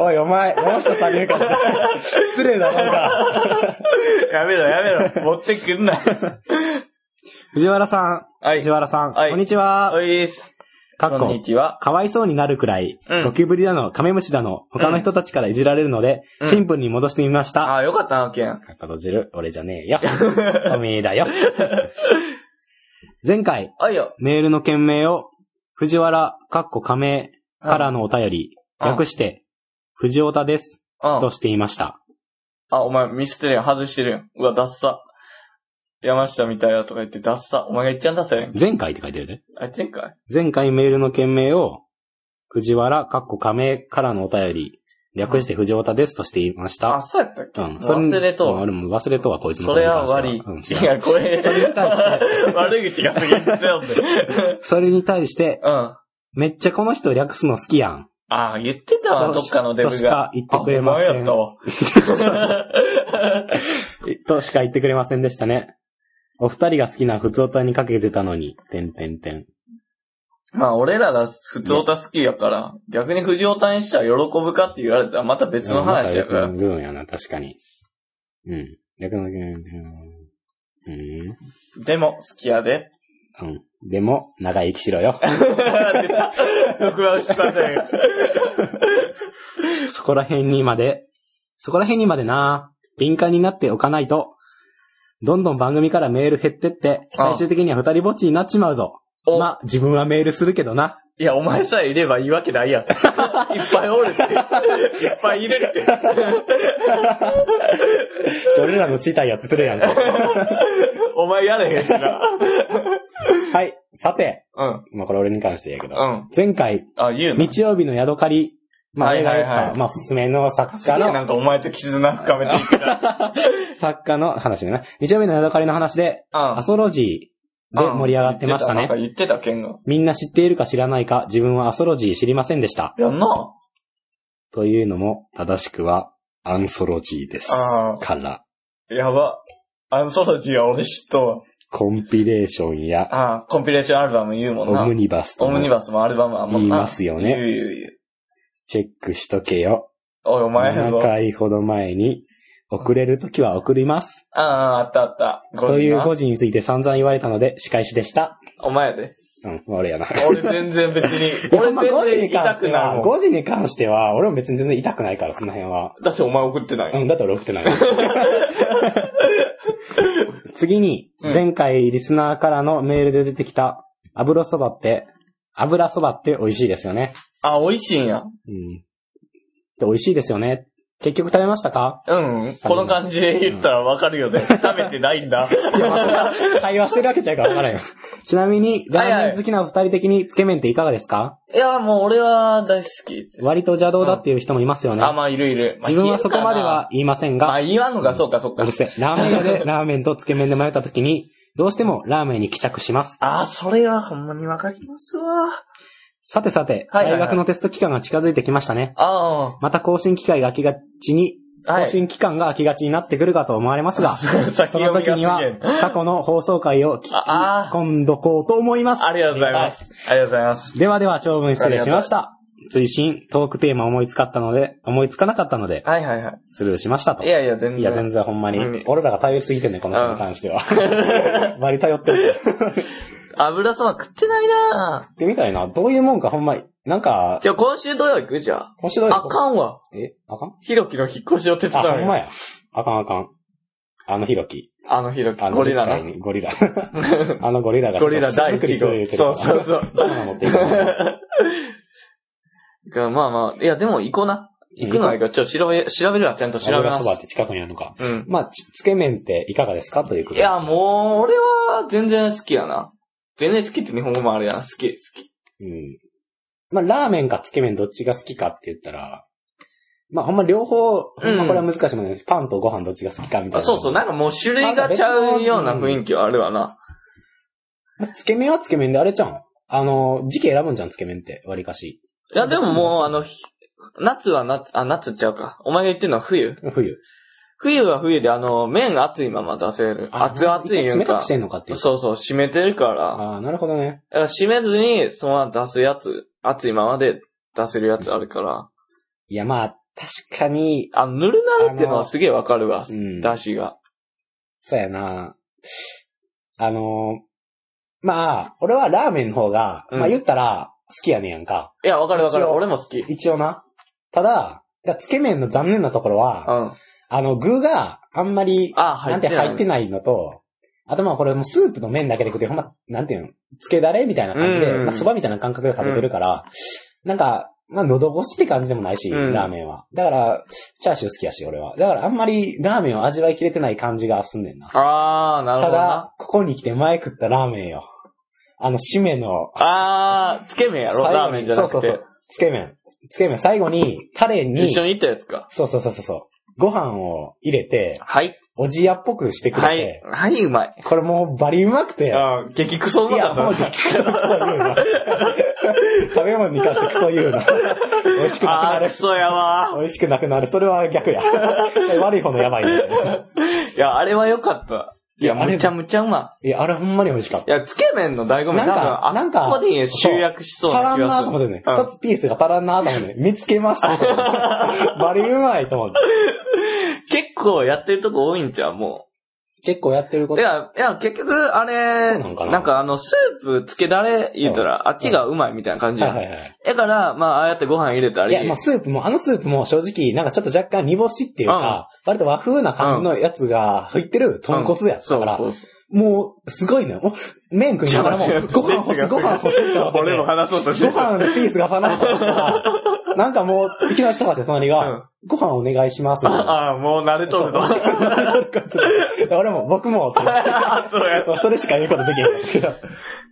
おい、お前、山下さん言うから。失礼だろうが。やめろ、やめろ。持ってくんな。藤原さん、はい藤。原さん、はいこんにちは。おいっす。かっここんに、ちは。かわいそうになるくらい、うんゴキブリだの、カメムシだの、他の人たちからいじられるので、うんシンプルに戻してみました。あ、よかったな、ケン。かっこ閉じる、俺じゃねえよ。おめえだよ。前回、あいよ。メールの件名を、藤原、かっこ仮名からのお便り、うん略して、藤尾田です、うん。としていました。あ、お前ミスってるやん。外してるやん。うわ、ダッサ。山下みたいやとか言ってダッサ。お前がいっちゃんダッサやん。前回って書いてるで。あ、前回？前回メールの件名を、藤原、かっこ仮名からのお便り、略して藤尾田ですとしていました。あ、そうやったっけ？うん。忘れとう。うん俺も忘れとはこいつのそれは悪い。うんいや、これ、それに対して悪口がすげえ強いんで。それに対して、うん。めっちゃこの人略すの好きやん。あ、言ってたわ、どっかのデブとしかが。言ってくれませんあお前やったわ。としか言ってくれませんでしたね。お二人が好きな普通歌にかけてたのに、てんてんてん。まあ、俺らが普通歌好きやから、逆に藤尾谷にしたら喜ぶかって言われたらまた別の話やからまた。別の部分やな、確かに。うん。逆の、うん。でも、好きやで。うん。でも、長生きしろよ。出た。録画したね。そこら辺にまで、そこら辺にまでな、敏感になっておかないと、どんどん番組からメール減ってって、最終的には二人ぼっちになっちまうぞ。おまあ、自分はメールするけどな。いや、お前さえいればいいわけないやん。いっぱいおるって。いっぱいいるって。俺らのしたいやつつれやんか。お前やれへんしな。はい。さて、うん。まあこれ俺に関してやけど。うん。前回、あ、言うの日曜日の宿借り、まあ、はいはいはいまあ、おすすめの作家の、んかお前と絆深めていくな。作家の話ねな。日曜日の宿借りの話で、うんアソロジーで盛り上がってましたね。なんか言ってた、ケンが。みんな知っているか知らないか、自分はアソロジー知りませんでした。やんな。というのも、正しくは、アンソロジーです。あから。やば。アンソロジーは俺知っとうわ。コンピレーションや、ああ、コンピレーションアルバム言うもんな。オムニバスともオムニバスもアルバムはもう言いますよね言う言う言う。チェックしとけよ。おい、お前や7ぞ。回ほど前に、遅れるときは送ります。ああ、あったあった。という5 5時について散々言われたので、仕返しでした。お前やで。うん、俺やな。俺全然別に、俺俺まあ5時全然に関痛くないもん。5時に関しては、俺も別に全然痛くないから、その辺は。だってお前送ってない。うん、だって俺送ってない。次に、うん前回リスナーからのメールで出てきた、油そばって、油そばって美味しいですよね。あ、美味しいんや。うん。で美味しいですよね。結局食べましたか？うん。この感じで言ったらわかるよね。食べてないんだ。いや、まあそれは会話してるわけじゃから分からんよ。ちなみに、ラーメン好きなお二人的につけ麺っていかがですか？いや、もう俺は大好き。割と邪道だっていう人もいますよね。あ、まあいるいる。まあ自分はそこまでは。言いませんが、まあ言わんのか、そうか、そうかうる。せえ。ラーメン屋で ラーメンとつけ麺で迷った時に、どうしてもラーメンに帰着します。あ、それはほんまにわかりますわ。さてさて、はいはいはい大学のテスト期間が近づいてきましたね。あまた更新機会が空きがちに。更新期間が空きがちになってくるかと思われますが、先その読みがすげ時にはえ。過去の放送回を聞きああ込んどこうと思います。ありがとうございます。ありがとうございます。ではでは長文失礼しました。追伸、トークテーマ思いつかったので、思いつかなかったので、はいはいはスルーしましたと。い。いやいや、全然。いや、全然ほんまにうん。俺らが頼りすぎてんね、この人に関しては。割り頼ってる。油そば食ってないなで、みたいな。どういうもんか、ほんまに。なんか、じゃあ今週土曜行く？じゃあ。今週どういうあかんわ。えあかん？ひろきの引っ越しを手伝あ、うよ。ほんまや。あかんあかん。あのひろき。あのひろき。あのゴリラ実家な。にゴリラ。あのゴリラが。ゴリラ第作り一号。そうそうそう。バナナ持っていくから。がまあまあ、いやでも行こうな。行くのはいいから、ちょっと調べ、調べるわ、ちゃんと調べます油そ。ばって近くにあるのか。うん。まあ、ちつけ麺っていかがですか？ということでいや、もう、俺は全然好きやな。全然好きって日本語もあるやん。好き、好き。うん。まあ、ラーメンかつけ麺どっちが好きかって言ったら、まあ、ほんま両方、ほんまこれは難しいもんね。パンとご飯どっちが好きかみたいな。あそうそう、なんかもう種類がちゃうような雰囲気はあるわな。まあつけ麺はつけ麺であれちゃうん？あの、時期選ぶんじゃん、つけ麺って、割かし。いや、でももう、あの、ひ夏は夏、あ、夏ちゃうか。お前が言ってるのは冬。冬。冬は冬で、あの、麺熱いまま出せる。熱々いうんか冷たくし。てんのかっていう。そうそう、閉めてるから。ああ、なるほどね。だから閉めずに、そのまま出すやつ、熱いままで出せるやつあるから。いや、まあ、確かに、あの、ぬるなるってのはすげえわかるわ。うんだしが。そうやな。あの、まあ、俺はラーメンの方が、うんまあ言ったら、好きやねんやんか。いや、わかるわかる。俺も好き。一応な。ただ、つけ麺の残念なところうは、ん。あの、具があんまり、あ、入なんってな入ってないのと、あとまあこれもうスープの麺だけで食って、ほんま、なんていうの、つけだれみたいな感じで、うんまあ蕎麦みたいな感覚で食べてるから、なんか、まあ喉越しって感じでもないし、うんラーメンは。だから、チャーシュー好きやし、俺は。だからあんまりラーメンを味わいきれてない感じがすんねんな。あー、なるほどな。ただ、ここに来て前食ったラーメンよ。あの、締めの、あー、つけ麺やろ？ラーメンじゃなくてそうそうそう。つけ麺。つけ麺、最後に、タレに、一緒に行ったやつか。そうそうそうそうそう。ご飯を入れて、はい。おじやっぽくしてくれはいて、。はい、うまい。これもうバリうまくて、あー、激クソういや、まかったな。もう激クソクソ言うな。食べ物に関してクソ言うな。美味しくなくなるク。ソやわ美味しくなくなる。それは逆や。悪い方のやばいやつ。いや、あれは良かった。いや、むちゃむちゃうまいや、あれほんまに美味しかった。い。いや、つけ麺の醍醐味なんかなんかここに集約しそう足らな気がする。んなと思ってね。うん一つピースが足らんなと思ってね。見つけました。バリうまいと思って。結構やってるとこ多いんちゃうも結構やってるこう。と。いや、いや、結局、あれ、そうなんかなあの、スープつけだれ言うたら、あっちがうまいみたいな感じやん。はいはいはい。だから、まあ、ああやってご飯入れたり。いや、まあスープも、あのスープも正直、なんかちょっと若干煮干しっていうか、割と和風な感じのやつが入ってる豚骨やったから、そうそうもう、すごいのよ。麺食いながらも、ご飯欲しい、ご飯欲しいって思ってて俺も話そうとしてご飯のピースが足らなかったから、なんかもう、いきなり高橋隣が、うんご飯お願いします。ああ、もう慣れとると。俺も、僕も、そうや。それしか言うことできへんかったけど。い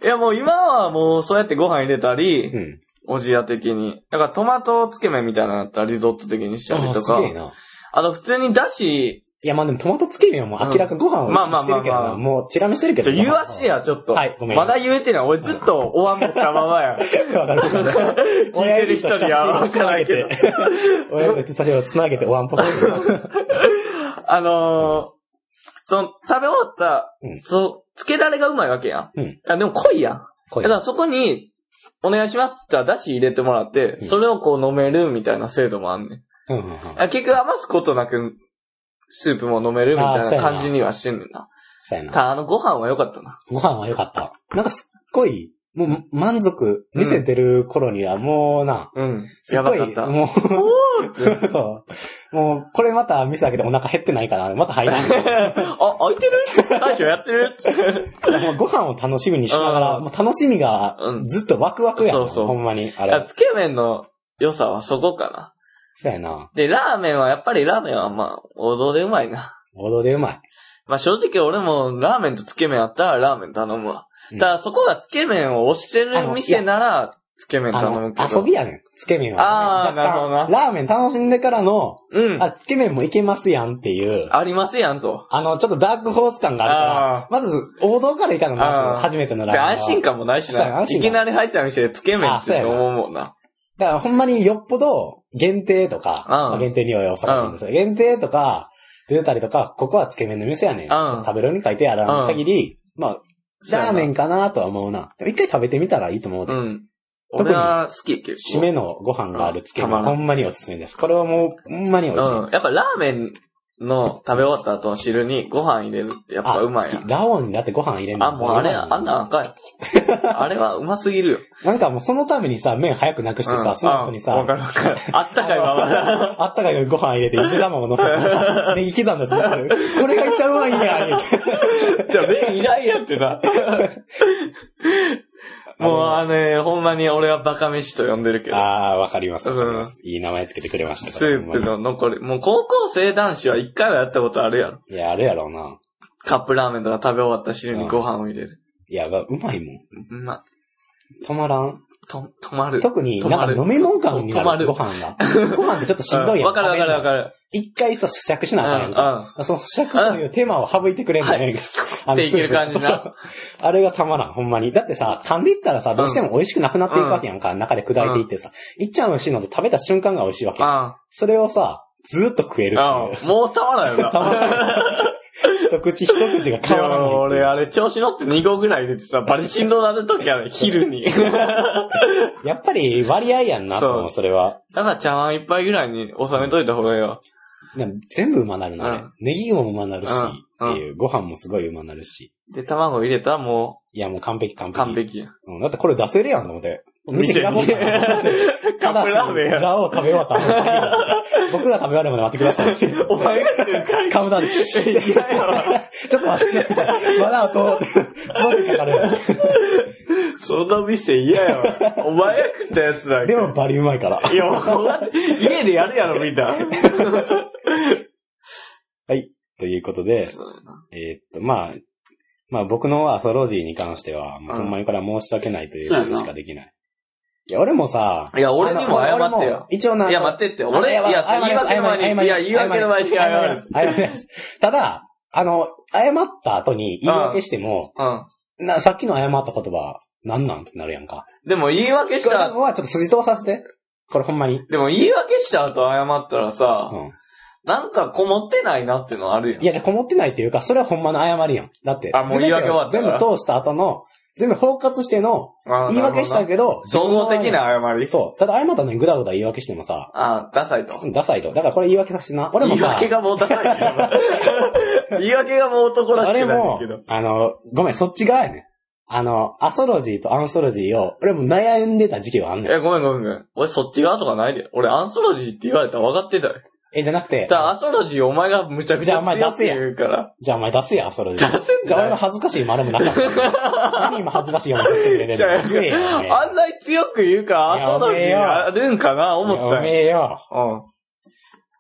や、もう今はもうそうやってご飯入れたり、うん。おじや的に。だからトマトつけ麺みたいなのだったらリゾット的にしたりあとか。すげえな。あの、普通にだし、いや、まあでもトマトつけ麺はもう明らかにご飯を意識してるけどな、まあまあまあまあもうチラ見してるけちど。ょ、言わしてや、ちょっと。はいごめんまだ言えてない。俺ずっとお椀持ったままや。わかる。聞いてる人にはわからないけど。親指と差しをつなげておわんぽく。あのー、その、食べ終わった、うんそう、つけられがうまいわけやん。うんいや、でも濃いやん。こだからそこに、お願いしますって言ったら、だし入れてもらって、うんそれをこう飲めるみたいな制度もあんねん。うんうんうん。あ結局余すことなく、スープも飲めるみたいな感じにはしてんねんな。そうやな。ただあのご飯は良かったな。ご飯は良かった。なんかすっごい、もう満足見せてる頃にはもうな、うん。すっごい、やばかった。もう、そう。もう、これまた店開けてお腹減ってないかな。また入らん。あ、開いてる？大将やってる？もうご飯を楽しみにしながら、うんもう楽しみがうんずっとワクワクやん。そうそうほんまに。あれ。つけ麺の良さはそこかな。そうやな。で、ラーメンはやっぱりラーメンはまあ、王道でうまいな。王道でうまい。まあ正直俺もラーメンとつけ麺あったらラーメン頼むわ。うんただそこがつけ麺を推してる店なら、つけ麺あの頼むけ、ど。遊びやねん。つけ麺は。あーなるほどなラーメン楽しんでからの、うん。あ、つけ麺もいけますやんっていう、ありますやんと。あの、ちょっとダークホース感があるからあ、まず王道からいかなあな、ー初めてのラーで、メンは。安心感もないしな。そうや安心感いきなり入った店でつけ麺って思うもんな。だからほんまによっぽど限定とか、うんまあ限定にはお酒なんですよ。限定とか出てたりとか、ここはつけ麺の店やねん。うん食べるに書いてある限り、まあ、ラーメンかなとは思うな。一回食べてみたらいいと思うで。うん。特に好き。締めのご飯があるつけ麺、ほんまにおすすめです。これはもう、ほんまに美味しい。うん。やっぱラーメンの食べ終わった後の汁にご飯入れるってやっぱうまいやん。好きラオウにだってご飯入れんのあ、もうあれ、あんなんあかんよ。あれはうますぎるよ。なんかもうそのためにさ、麺早くなくしてさ、うんその後にさ、かるわかる。あったかいまま。あったかいご飯入れて、ゆで卵乗せてさ、ネギ刻んだやつ乗せるこれが一番うまいんや、じゃあ麺いらんやってな。もうあのね、ほんまに俺はバカ飯と呼んでるけど。あー、わかります。うんわかりますいい名前つけてくれましたスープの残り。もう高校生男子は一回はやったことあるやろ。いや、あるやろうな。カップラーメンとか食べ終わった汁にご飯を入れる。いや、うまいもん。うんま、止まらん。と、止まる。特に、なんか飲み物感にな止まるる、ご飯が。ご飯ってちょっとしんどいやん。うんわかるわかるわかる。る。一回さ、咀嚼しなあかんやんうんか。その咀嚼という手間を省いてくれんのね。あのっていける感じな。あれがたまらん、ほんまに。だってさ、噛んでいったらさ、どうしても美味しくなくなっていくわけやんか。中で砕いていってさ。いっちゃん美味しいのと食べた瞬間が美味しいわけそれをさ、ずーっと食える。もうたまらんよな。たまらん。一口一口がで変わらない俺あれ調子乗って2合ぐらい入れてさ、バリ振動なるときある、昼に。やっぱり割合やんなと思う、そそれは。だから茶碗一杯ぐらいに収めといた方がいいよ。でも全部うまなるな、あれうんネギもうまなるし、うんっていう、ご飯もすごいうまなるし。で、卵入れたらもいや、もう完璧完う璧。完璧や。うん、だってこれ出せるやんと思って。店にカップラーメンや。ラオウ食べ終わった後僕が食べ終わるまで待ってくださいって。お前がカウンターで。嫌やわ。ちょっと待って。まだあと、マジかかる。その店嫌やわ。お前が食ったやつだでもバリうまいから。いや、家でやるやろ、みんな。ということで、えーっと、まあ、まあ僕のアソロジーに関しては、もうほんまにこれは申し訳ないということしかできない。いや、俺もさ、いや、俺にも謝ってよも。一応な、いや、待ってって。俺、いあや、言い訳の前に、いや、言い訳の前に謝るす。。謝ります。ただ、あの、謝った後に言い訳しても、うん。な、さっきの謝った言葉、なんなんってなるやんか。でも言い訳しこれた、はちょっと筋通させて。これほんまに。でも言い訳した後謝ったらさ、うん。なんかこもってないなってのあるやん。いや、じゃあこもってないっていうか、それはほんまの謝りやん。だって、あもう言い訳終わった全部通した後の、全部包括しての、あ言い訳したけど、総合的な謝り？そう。ただ謝ったのにグダグダ言い訳してもさ、あダサいと。ダサいと。だからこれ言い訳させてな。俺も言いさ、訳がもうダサい。言い訳がもう男らしくないんだけど。、あの、ごめん、そっち側やねん。あの、アソロジーとアンソロジーを、俺も悩んでた時期はあんねん。え、ごめんごめんごめん。俺そっち側とかないで。俺アンソロジーって言われたら分かってたよ。え、じゃなくて、だからアソロジーお前がむちゃくちゃ強って言うから。じゃあお前出せや、アソロジー。出せんじゃあ俺のだよ。恥ずかしい丸もなかった。何今恥ずかしい思いしてくれてんじゃあの言えよ、おめえあんなに強く言うからアソロジーあるんかな思ったおよ。めえよ。う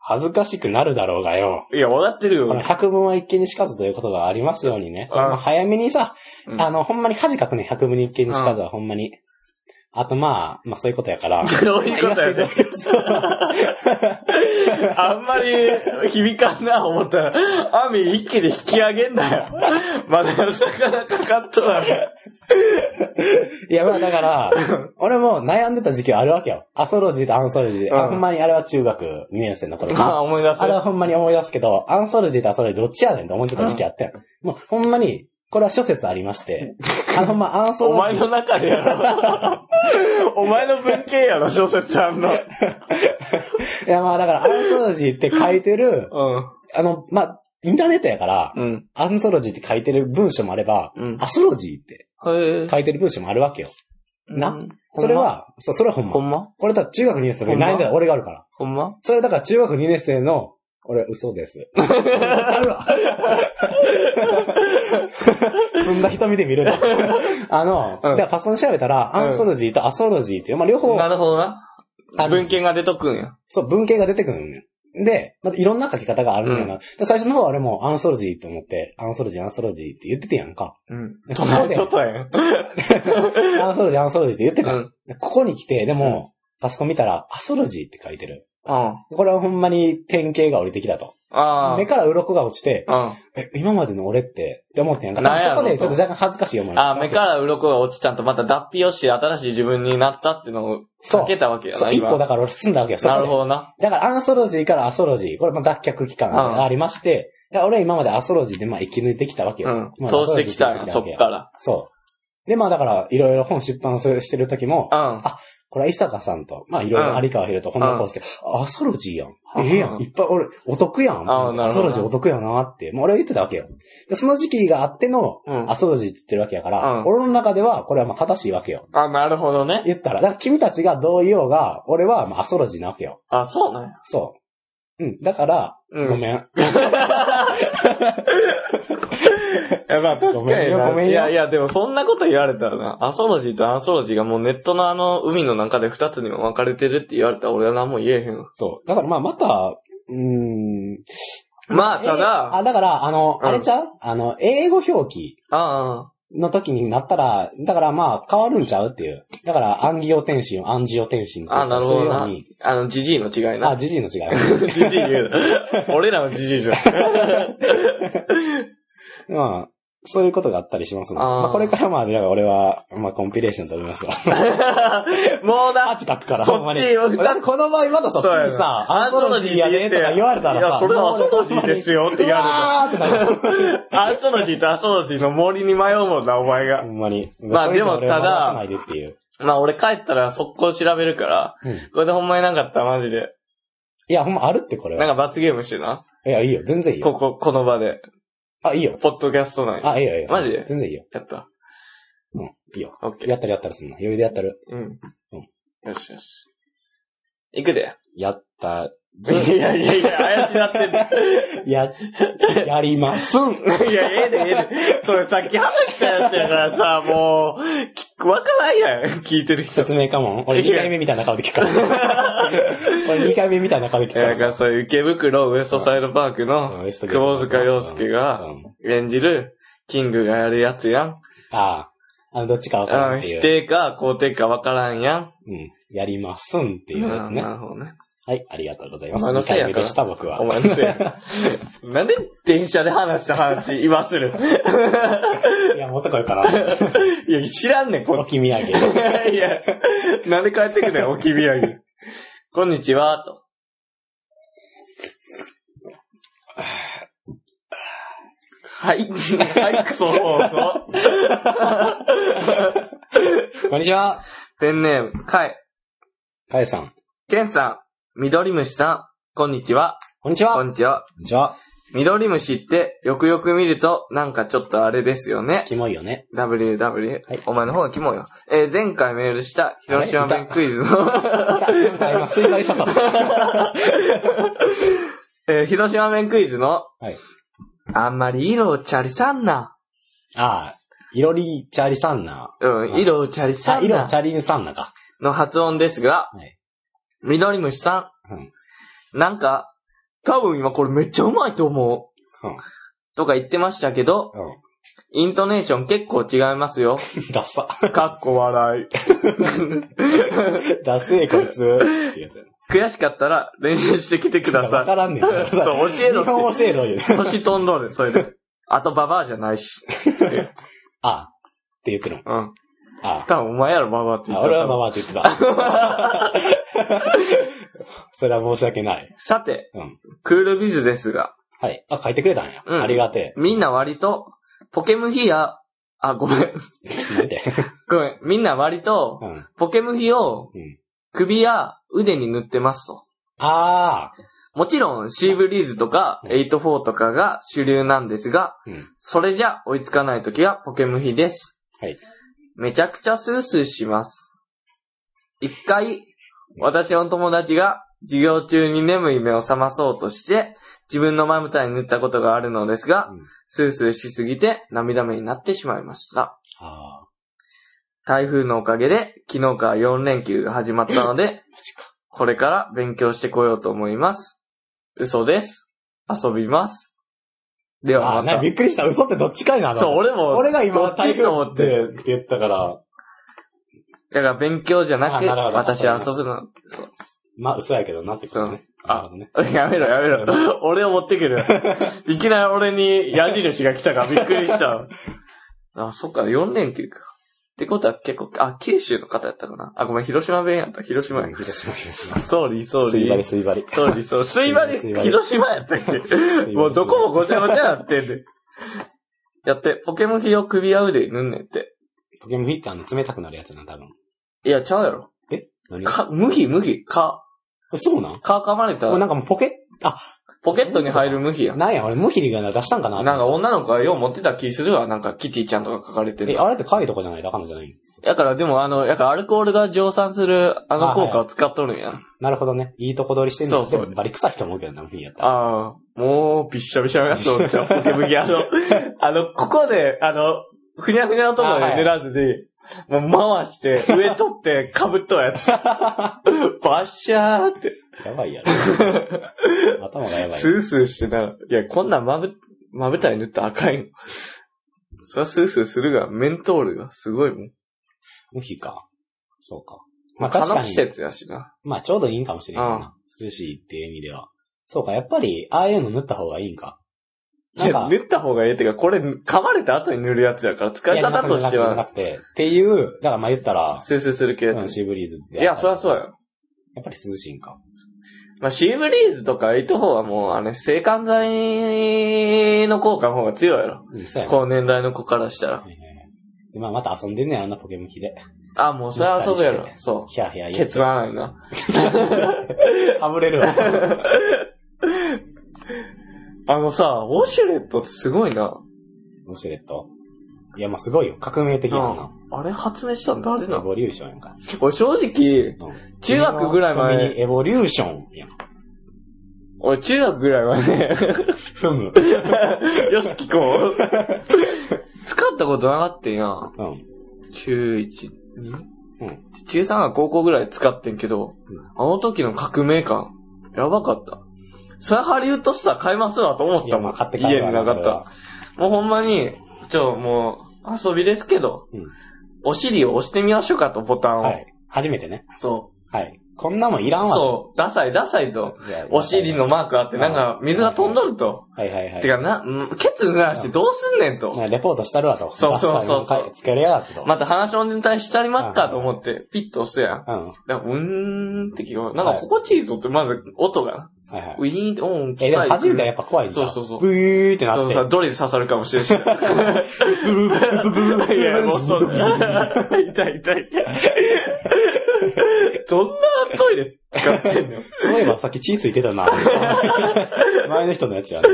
恥ずかしくなるだろうがよ。ん。いや、分かってるこのよ。百聞は一見にしかずということがありますようにね。早めにさ、うんあの、ほんまに恥かくね、百聞に一見にしかずはほんまに。あとまあ、まあそういうことやから。どういうことやね。あんまり響かんな思ったら、網一気に引き上げんなよ。まだ魚かかっとらん。いや、まあだから、俺も悩んでた時期はあるわけよ。アソロジーとアンソロジーで。んほんまにあれは中学2年生の頃まあ思い出すあ。れはほんまに思い出すけど、アンソロジーとアソロジーどっちやねんって思ってた時期あったよ。もうほんまに、これは諸説ありまして、あのまアンソロジー。お前の中でやろ。お前の文系やろ、小説あんの。いやまあだからアンソロジーって書いてる、うん。あの、まあ、インターネットやから、うん。アンソロジーって書いてる文章もあれば、うんアソロジーって。書いてる文章もあるわけよ。な？うんそれ、は、そう、それはほんま。ほんま？これだ中学2年生の時に悩んでた俺があるから。ほんま？それだから中学2年生の、俺嘘です。ちゃうわ。そんな人見てみるの？あの、うんだからパソコンで調べたら、うんアンソロジーとアソロジーっていう、まあ両方、なるほどな。文献が出とくんや。そう、文系が出てくるのよ。で、またいろんな書き方があるんだな。で最初の方は俺もアンソロジーと思って、アンソロジー、アンソロジーって言っててやんか。うん。ちょっとやん。アンソロジー、アンソロジーって言ってた。うん。でここに来て、でも、パソコン見たら、アソロジーって書いてる。うん。これはほんまに典型が降りてきたと。あ目から鱗が落ちて、あ。え、今までの俺って、って思ってんやんか。なんやろそこでちょっと若干恥ずかしい思いうん。ああ、目から鱗が落ちたんとまた脱皮をして新しい自分になったっていうのをそうかけたわけやな、そう、一今。歩だから俺進んだわけよ。そこでなるほどな。だからアンソロジーからアソロジー、これまあ脱却期間がありまして、だから俺は今までアソロジーでまあ生き抜いてきたわけよ。うん。まあ通してきたんや、そっから。そう。で、まあだから、いろいろ本出版してる時も、うん。これは伊坂さんと、まあいろいろ有川博とこんなこうですけど、アソロジーやん。うんええやん。いっぱい俺、お得やん。あなるほどアソロジーお得やなって。もう俺は言ってたわけよ。でその時期があっての、うんアソロジーって言ってるわけやから、うん俺の中ではこれはまあ正しいわけよ。あ、なるほどね。言ったら。だから君たちがどう言おうが、俺はまあアソロジーなわけよ。あ、そうなんや。そう。うん。だから、うんごめん。いや、まあ確かごめんにごめんよいやいや、でもそんなこと言われたらな、アソロジーとアンソロジーがもうネットのあの海の中で二つにも分かれてるって言われたら俺は何も言えへんわ。そう。だからまあまた、うーん。まあ、たえーだ、あ、だから、あの、うんあれちゃう？あの、英語表記あの時になったら、だからまあ変わるんちゃうっていう。だから、アンギオテンシン、アンジオテンシンっていうあ、あなるほどな。あの、ジジイの違いあ、な。ジジイの違い。ジジイ言うな。俺らのジジイじゃん。まあ、そういうことがあったりしますので。あーまあ、これからまあ、だから俺は、まあ、コンピレーションと思いますわ。もうだア、チ書くから、そっちほんまに。だってこの場合まださ、そうやな次さ、アンソロジーやねとか言われたらさ、いやそれはアソロジーですよって言われたうわーってなる。アンソロジーとアソロジーの森に迷うもんな、お前がほ。んまに。まあでもただ回さないでっていう。まあ俺帰ったら速攻調べるから、うんこれでほんまになかったらマジで。いや、ほんまあるってこれは。なんか罰ゲームしてな。いや、いいよ。全然いいよ。ここ、この場で。あ、いいよ。ポッドキャスト内。あ、いいよ、いいよ。マジで？全然いいよ。やった。うん、いいよ。オッケー。やったりやったりすんな。余裕でやったる。うん。うんよしよし。行くで。やった。いやいやいや、怪しなってんだ。や、やりますん。いや、ええでええで。それさっき話したやつやからさ、もう、きわからんやん。聞いてる人。説明かもん。俺2回目みたいな顔で聞くから。俺2回目みたいな顔で聞くからいやだからそういう池袋ウエストサイドパークうんの窪塚洋介がうん演じるキングがやるやつやん。ああ。あの、どっちかわからうんんっていう。否定か肯定かわからんやん。うん。やりますんっていうやつねな。るほどね。はい、ありがとうございます。お前の2せいやでした、僕はお。前のせいや。なんで電車で話した話言わせる？いや、持ってこようかな。いや、知らんねん、こおっち。きみやげ。いや、なんで帰ってくねん、おきみやぎ。こんにちは、と。はい、はい、クソ放送。こんにちは。ペンネーム、かい。かえさん。ケンさん、ミドリムシさん、こんにちは。こんにちは。こんこんにちは。にちは。ミドリムシって、よくよく見ると、なんかちょっとあれですよね。キモいよね。WW、はいお前の方がキモいよ。えー前回メールした広島弁クイズの。えー広島弁クイズの、はいあんまり色をチャリさんな。ああ、いろりチャリサンナ。うん、色をチャリさあ、んないろチャリンサンナか。の発音ですが、はいミドリムシさん、うんなんか、多分今これめっちゃうまいと思う。うんとか言ってましたけど、うん。イントネーション結構違いますよ。ダッサ。かっこ笑い。ダセえこいつ。ってやつや悔しかったら練習してきてくだわさからんねん。い。そう、教えろ日本って。教えろよ。年飛んどる、それで。あとババアじゃないし。あ、って言ってるの。うん。あ多分お前やろ、ババアって言あ、った俺はマママって言ってた。それは申し訳ない。さて、うんクールビズですが、はい。あ、書いてくれたんや。うんありがてみんな割と、ポケムヒや、あ、ごめん。ごめん。みんな割と、うん。ポケムヒをうん首や腕に塗ってますと。あもちろん、シーブリーズとか、うん84とかが主流なんですが、うんそれじゃ追いつかないときはポケムヒです。はい。めちゃくちゃスースーします。一回、私の友達が授業中に眠い目を覚まそうとして、自分のまぶたに塗ったことがあるのですが、うんスースーしすぎて涙目になってしまいました。あ。ああ。台風のおかげで、昨日から4連休が始まったので。これから勉強してこようと思います。嘘です。遊びます。でああ、なはまた。びっくりした。嘘ってどっちかいな。そう、俺も、俺が今、台ちと思って。風って言ったから、だから勉強じゃなく、私は遊ぶの。そう。まあ、嘘やけどなってことね。あね。やめろ、やめろ。俺を持ってくる。いきなり俺に矢印が来たからびっくりした。あ、そっか、4連休か。ってことは結構、あ、九州の方やったかな？あ、ごめん、広島弁やった。広島や。広島、広島。ソーリー、ソー水張り、リー。水張り。ソーリー、そう。水張り水張、り広島やったっけ？もうどこもごちゃごちゃなってんで。やって、ポケモンヒを首や腕に塗んねんって。ポケモンフィってあの、冷たくなるやつな、多分。いや、ちゃうやろ。え？何？か、麦、麦、か、そうなん？か噛まれた？俺なんかもうポケ？あ、ポケットに入る麦や。なんや、俺、ムヒリが出したんかな？なんか女の子がよう持ってた気するわ。なんかキティちゃんとか書かれてるえ、。あれって貝とかじゃない？とあかんのじゃないだからでもあの、やからアルコールが蒸散するあの効果を使っとるんや。なるほどね。いいとこ取りしてんのそうそうバリ臭いと思うけどな、ムヒリやったら。ああ、もう、びっしゃびしゃのやつを、じゃあポケ麦、あの、あの、ここで、あの、ふにゃふにゃのところで塗らずに、もう回して、上取って、被っとるやつ。バッシャーって、やばいやろ。頭がやばい。スースーしてな、いや、こんなんまぶ、まぶたに塗ったら赤いの。そりゃスースーするが、メントールがすごいもん。ムヒか。そうか。まあ確かに蚊の季。節やしな。まあちょうどいいんかもしれないな。涼しいっていう意味では。そうか、やっぱり、ああいうの塗った方がいいんか。いや、塗った方がいいってか、これ、噛まれた後に塗るやつやから、使い方としていやじゃなは、くて、っていう、だからまあ言ったら、スースーする系やうん、つ。シーブリーズで。いや、そりゃそうや。よ。やっぱり涼しいんか。まあ、シーブリーズとか84はもう、あれ、制汗剤の効果の方が強いやろ。うん、そうやね。この年代の子からしたら。はいはいまあまた遊んでんねやろな、ポケモン機で。あ、もうそれは遊ぶやろ。そヒャーヒャーう。言ケツはないな。かぶれるわ。あのさ、ウォシュレットってすごいな。ウォシュレット？いや、まあすごいよ。革命的やな。あれ発明したん誰なのエボリューションやんか。俺正直、うん中学ぐらい前君の瞳にエボリューションやん。俺中学ぐらい前ね、ふむ。よし聞こう。使ったことなかったんや。うん。中1、2? うん中3が高校ぐらい使ってんけど、うんあの時の革命感、やばかった。それハリウッドスター買いますわと思ったもん。まあ買って帰家になかった。もうほんまに、ちょ、もう、遊びですけど、うんお尻を押してみましょうかと、ボタンを。はい。初めてね。そはい。こんなもんいらんう。わ。そう。ダサい、ダサいと。お尻のマークあって、なんか、水が飛んどると。はいはいはい。てか、な、んケツ濡らしてどうすんねんと。なレポートしたるわと。そうそうそうそうつけるやがってと。また話のネタにしたりまっかと思って、ピッと押すやん。うん。だからうーんって聞こえる。なんか心地いいぞって、まず音が。はいはい。ウィーンって、オン、え、でも初めてはやっぱ怖いんじゃん。そうそうそうブーってなって。そうさ、ドリル刺さるかもしれんし。ブブブブブブブいや、もうそんな。痛い痛い痛い。どんなトイレ使ってんの？いそういえばさっき血ついてたな。前の人のやつやね。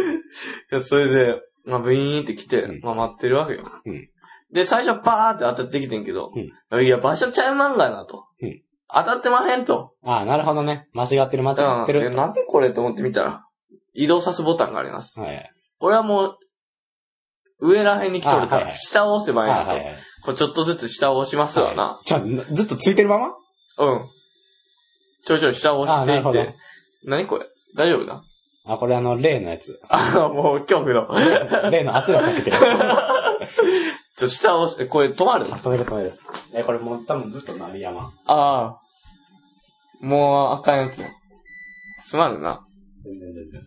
や、それで、まあ、ブイーンって来てうん、まあ、待ってるわけよ。うんで、最初パーって当たってきてんけど、いや、場所ちゃいまんがなと。うん当たってまへんと。ああ、なるほどね。間違ってる間違ってる。うんえなんでこれと思って見たら、移動さすボタンがあります。はいはい。これはもう、上らへんに来とるから、いはい下を押せばいいなと。はいはいはい。これちょっとずつ下を押しますわな。じゃあ、ずっとついてるまま？うん。ちょいちょい下を押していって。何これ？大丈夫だ？あ、これあの、例のやつ。あ、もう恐怖の。例の圧力かけてる。ちょ、下を押して、これ止まるあ止める止める。え、これもう多分ずっと鳴りやまん。ああ。もう、あかんやつ。すまんな。全然全然。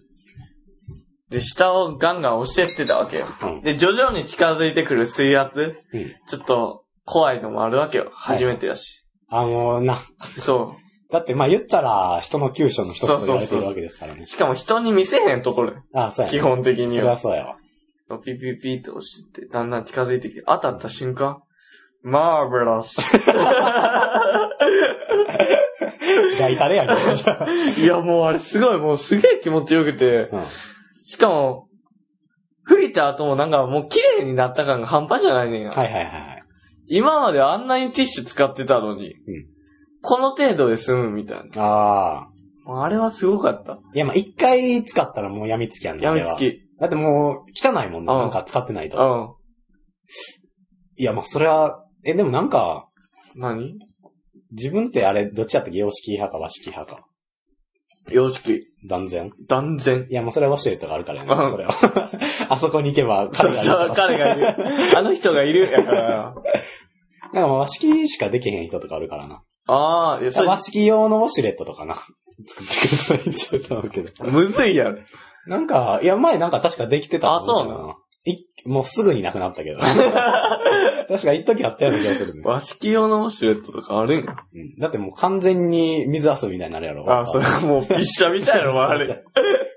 で、下をガンガン押してってたわけよ。うん。で、徐々に近づいてくる水圧、うん。ちょっと怖いのもあるわけよ。初めてやし。あのな、そだってまあ言ったら人の急所の一つと言われてるわけですからねう。。しかも人に見せへんところよあそうやね。基本的それはには。そうやわ。ピピピって押して、だんだん近づいてきて、当たった瞬間、マーベラス。大タレやけど、じゃあ。いや、もうあれすごい、もうすげえ気持ちよくて、うん。しかも、吹いた後もなんかもう綺麗になった感が半端じゃないねんや。はいはいはいはい。今まであんなにティッシュ使ってたのに、うんこの程度で済むみたいな。ああ。あれはすごかった。いやまあ一回使ったらもう病みつきやんな。やみつ。き。だってもう汚いもんね。うんなんか使ってないと。うん。いやまあそれは、え、でもなんか、何？自分ってあれ、どっちやったっけ？洋式派か和式派か。様式。断然断然。いや、もうそれはウォシュレットがあるからやうんな、それは。あそこに行けばそうそう彼がいるから。彼がいる。あの人がいるやから。なんかまあ和式しかできへん人とかあるからな。ああ、いや、それ和、式用のウォシュレットとかな。作ってくれたらいいんちゃうと思うけど。むずいやろ。なんか、いや、前なんか確かできてたあそういもうすぐになくなったけど。確か一時あったような気がするね。和式用のウォシュレットとかあるん？や。うんだってもう完全に水遊びみたいになるやろ。ああ、それもうびっしゃびしゃやろ、あれ。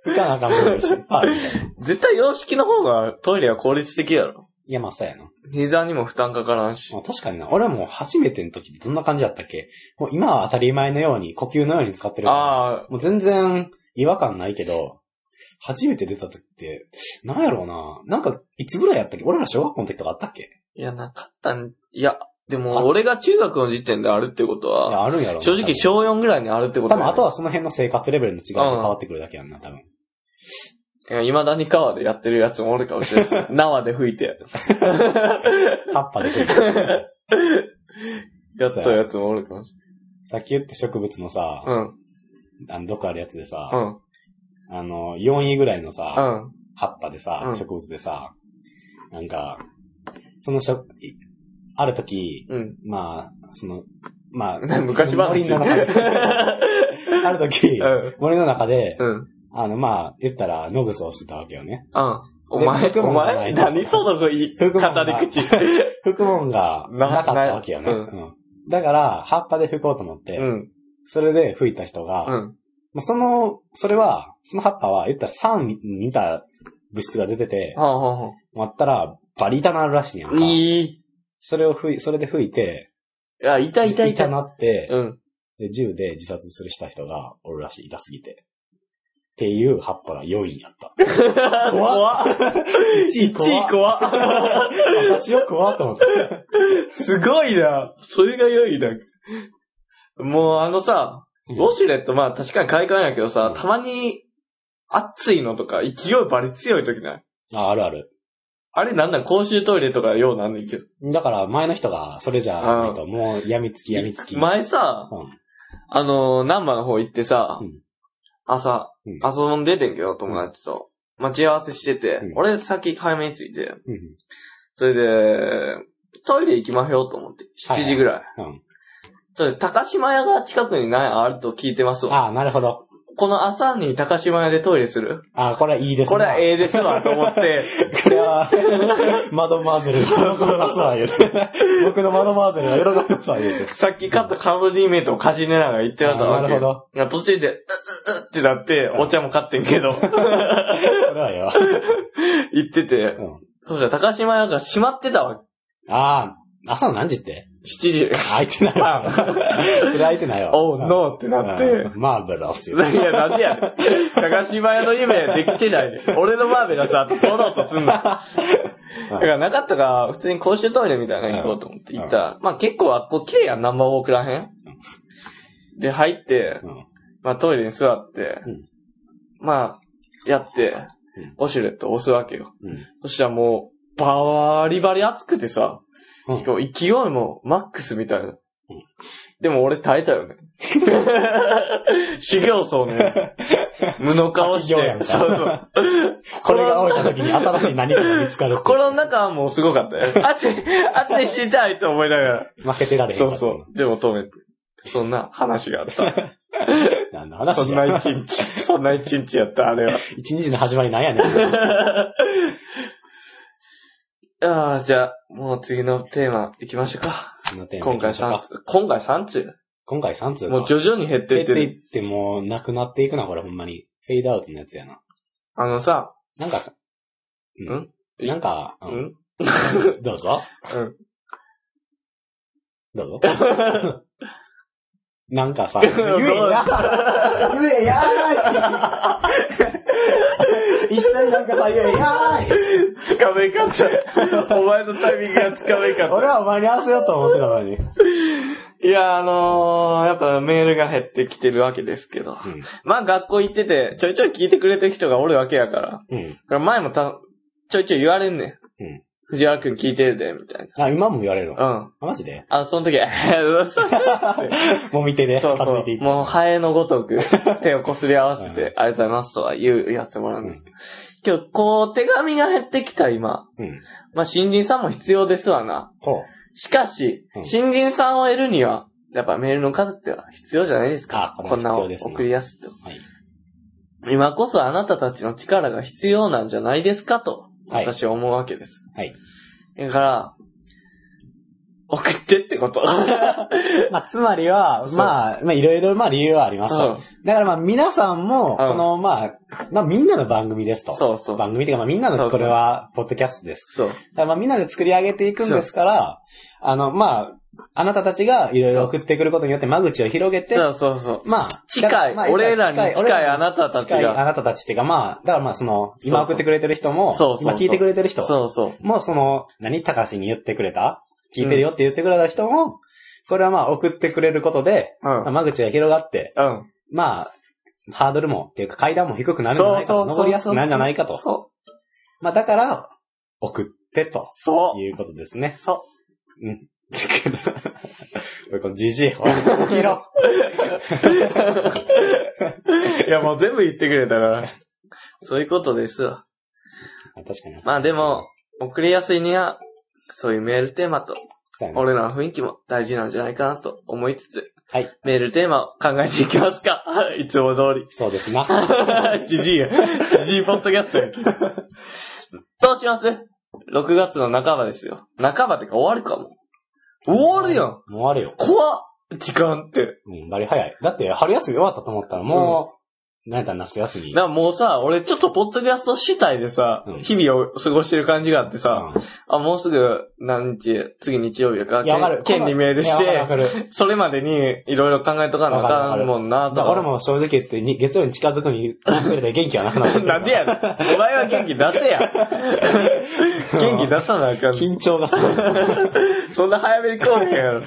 吹かなあかんもんし。あみたいな絶対洋式の方がトイレは効率的やろ。いや、まあそうやな。膝にも負担かからんしま。あ、確かにな。俺はもう初めての時どんな感じだったっけ？もう今は当たり前のように、呼吸のように使ってるから。ああ、もう全然違和感ないけど、初めて出た時って、なんやろうな。なんか、いつぐらいやったっけ？俺ら小学校の時とかあったっけ？いや、なかったん、いや、であも俺が中学の時点であるってこといや、は、あるんやろうな正直小4ぐらいにあるってこと多分、あとは、はその辺の生活レベルの違いが変わってくるだけやんな、多分。いや未だに川でやってるやつもおるかもしれないし。縄で吹いて。葉っぱで吹いて やったやつもおるかもしさっき言った植物のさ、れない。あの、毒あるやつでさ、うん。うん。あの、4位ぐらいのさ、うん。葉っぱでさ、うん植物でさ、なんか、その植、いある時、うん。まあ、その、まあ、昔話。森の中で、ある時、うん。森の中で、うん。あの、まあ、言ったら、ノグソをしてたわけよね。うん。お前、でお前、何その語服もり口。吹くもんがななかったわけよね。うんだから、葉っぱで吹こうと思って、うん。それで吹いた人が、うん。まあその、それは、その葉っぱは、言ったら酸に似た物質が出てて、はあはあは割ったら、バリ痛なるらしいやんあ。か。いい。それを吹い、それで吹いて、いや、痛い痛い痛い。なって、うん。で、銃で自殺するした人がおるらしい、痛すぎて。っていう葉っぱが4位やった。怖っ。1位1位怖っ。私は怖っと思って。すごいな。それが良いな。もうあのさ、ウォシュレット、まあ確かに快感やけどさ、たまに熱いのとか勢いバリ強い時ない？あ、あるある。あれなんなん？公衆トイレとかようなんねんけど。だから前の人がそれじゃないと、もう病みつき病みつき。前さ、うん。あのー、南波の方行ってさ、うん。朝、うん。遊んでてんけど、友達と。待ち合わせしてて、うん。俺先早めに着いて、うん。それで、トイレ行きましょうと思って、7時ぐらい。うん。それで高島屋が近くにないあると聞いてますわ。ああ、なるほど。この朝に高島屋でトイレする？ああ、これはいいですね。これはええですわ、と思って。これは、マドマーゼルが喜びますわ、言うて。僕のマドマーゼルが喜びますわ、言うて。さっき買ったカブリメイトをかじりながら言ってましたあわけ。なるほど。いや、途中で、うっうっうっってなって、お茶も買ってんけど、これはええわ。言ってて、うんそしたら高島屋が閉まってたわ。ああ、朝の何時って？7時。空いてないわ。それ空いてないわ。おう、ノーってなって。うんマーベラスいや、なんでやねん。高島屋の夢できてないねん。俺のマーベラスあと取ろうとすんの。だからなかったから、普通に公衆トイレみたいなの行こうと思って行ったら、まあ結構あっこ綺麗やん、ナンバーウォークらへん？で、入って、うんまあトイレに座ってうん、まあ、やってうん、オシュレット押すわけよ。うんそしたらもう、バリバリ熱くてさ、うんしかも勢いもマックスみたいな。でも俺耐えたよね。修行僧ね。無の顔して。滝行やんかそうそう。これが置いた時に新しい何かが見つかるって。心の中はもうすごかったよ。熱い、熱い死にたいと思いながら。負けてられへんかったそうそう。でも止めて。そんな話があった。何の話そんなや。一日、そんな一日やった、あれは。一日の始まりなんやねん。ああ、じゃあ、もう次のテーマ行きましょうか。このテーマ今回行きましょうか3通。今回3通今回3通かもう徐々に減っていってる。減っていってもうなくなっていくな、これほんまに。フェードアウトのやつやな。あのさ、なんか、んなんか、ううんん？どうぞ。うん。どうぞ。なんかさ、言えや 言えやーい 一緒になんかさ、言えやーいつかめんかった。お前のタイミングがつかめんかっ俺はお前に合わせようと思ってたのに。た。いや、あのー、やっぱメールが減ってきてるわけですけど。まあ学校行ってて、ちょいちょい聞いてくれてる人がおるわけやから。うん。から前もた、ちょいちょい言われんねん。うん藤原くん聞いてるで、みたいあ、今も言われるの？な。うん。あマジで？あ、その時、えうそうもみ手で近そうそ。うもう、ハエのごとく、手をこすり合わせて、うんありがとうございますとは言う、やってもらうんですけど。今日、こう、手紙が減ってきた今。うん。まあ、新人さんも必要ですわな。ほしかし、うん新人さんを得るには、やっぱメールの数っては必要じゃないですかあ。こんな送りやすって。う。はい。今こそあなたたちの力が必要なんじゃないですかと、はい私は思うわけです。はい。だから、送ってってこと。まあ、つまりは、まあ、まあ、いろいろ、まあ、理由はあります。だからまあ、皆さんも、んこの、まあ、まあ、みんなの番組ですと。そうそう。番組っていうか、まあ、みんなの、これは、ポッドキャストです。そう。だからまあ、みんなで作り上げていくんですから、あの、まあ、あなたたちがいろいろ送ってくることによって間口を広げて、そうそうそう。まあ、近いまあ俺らに近いあなたたちが近いあなたたちっていうか、まあ、だからまあ、その、今送ってくれてる人も、そうそう今聞いてくれてる人そうそう。も、その、何高橋に言ってくれた？聞いてるよって言ってくれた人も、これはまあ、送ってくれることで、うん。まあ間口が広がって、うん。まあ、ハードルも、っていうか階段も低くなるんじゃないかと、登りやすくなるんじゃないかと。そう。まあ、だから、送ってとそう。いうことですね。そうん。このじじい、おい。いや、もう全部言ってくれたから。そういうことですわ。う。確かに。まあでも、送りやすいには、そういうメールテーマと、俺らの雰囲気も大事なんじゃないかなと思いつつ、はい。メールテーマを考えていきますか。いつも通り。そうですな。じじいや。じじいポッドキャストや。どうします ?6 月の半ばですよ。半ばってか終わるかも。終わるやん。もう終わるよ。怖っ時間って。うん、バリ早い。だって、春休み終わったと思ったら、もう、なんやったら夏休み。もうさ、俺ちょっとポッドキャスト主体でさ、うん日々を過ごしてる感じがあってさ、うんあ、もうすぐ何日、次日曜日やから、いや、わかる。県県にメールしいやわかるわて、かる。それまでにいろいろ考えとかなあわかんもんなとか。だから俺も正直言って、に月曜に近づくに、それで元気はなくなってるなんでやねん。お前は元気出せや。元気出さなあかん。緊張がする。そんな早めに来おへんやろ。い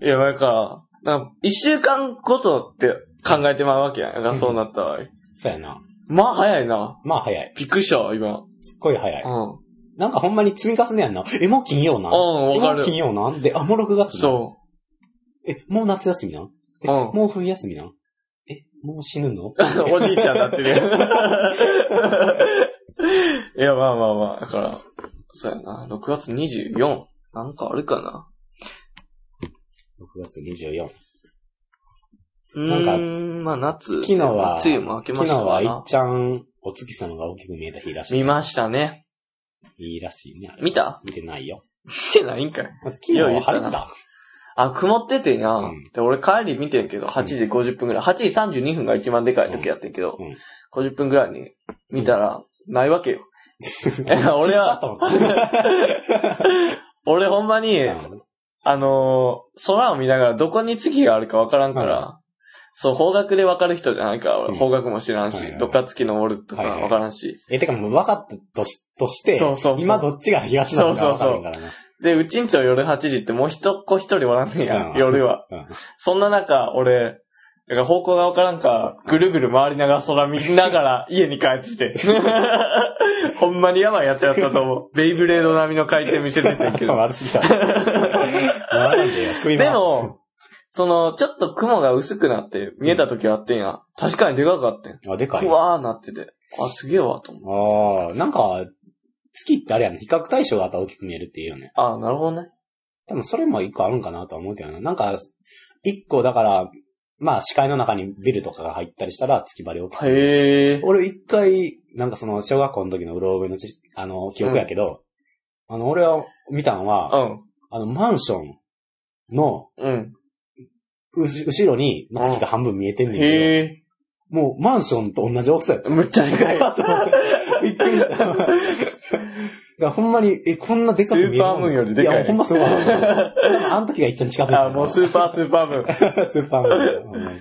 や、なんか、なんか一週間ごとって考えてまうわけやそうなった場合。そうやな。まあ早いな。まあ早い。びっくりしたわ、今。すっごい早い。うん。なんかほんまに積み重ねやんな。え、もう金曜な。うん、わかるえもう金。曜なん？で、あ、もう6月な。そえ、もう夏休みな。え、うん。もう冬休みなん？え、もう死ぬの？おじいちゃんなってるやん。いや、まあまあまあ、だから、そうやな。6月24。なんかあるかな？?6 月24。うなんかまあ夏。昨日は、梅雨も明けま昨日は。いっちゃん、お月様が大きく見えた日らしい。見ましたね。いいらしいね。見た？見てないよ。見てないんかい。まず昨日は晴れてた。あ、曇っててんや、うんで、俺帰り見てんけど、8時50分ぐらい。8時32分が一番でかい時やってんけど、うん50分ぐらいに見たら、ないわけよ。俺は 俺ほんまに、うんあのー空を見ながらどこに月があるかわからんから、はそう、方角でわかる人じゃないか方角も知らんし、どっか月のおるとかはいはいわからんし。え、てかもう分かったとしとして、そうそうそう今どっちが東なのか分からんからな。で、うちんちは夜8時ってもう一子一人おらんねんや、うん夜は。うんそんな中、俺、だから方向がわからんから、ぐるぐる回りながら空見ながら 家に帰ってきて。ほんまにやばいやつやったと思う。ベイブレード並みの回転見せててんけど。悪すぎた。で、も、その、ちょっと雲が薄くなって見えた時はあってんや。確かにでかかってん。あ、でかいふ。わーなってて。あ、すげえわ、と思う。ああ、なんか、月ってあれやね、比較対象があったら大きく見えるっていうよね。あ、なるほどね。多分それも一個あるんかなとは思うけどな。なんか、一個だから、まあ視界の中にビルとかが入ったりしたら月張りをへえ。俺一回、なんかその小学校の時のうろ覚えのちあの、記憶やけど、あの、俺は見たのうは、ん。あの、マンションのうん。うし後ろにまあ月が半分見えてんねんけへえ。ど、もうマンションと同じ大きさやった。むっちゃでかい。びっくりした。だからほんまに、え、こんなでかく見えるスーパームーンよりでかいいや、ほんますごい。あの時が一番近づいた。あ、もうスーパースーパームー スーパームーンほんまに。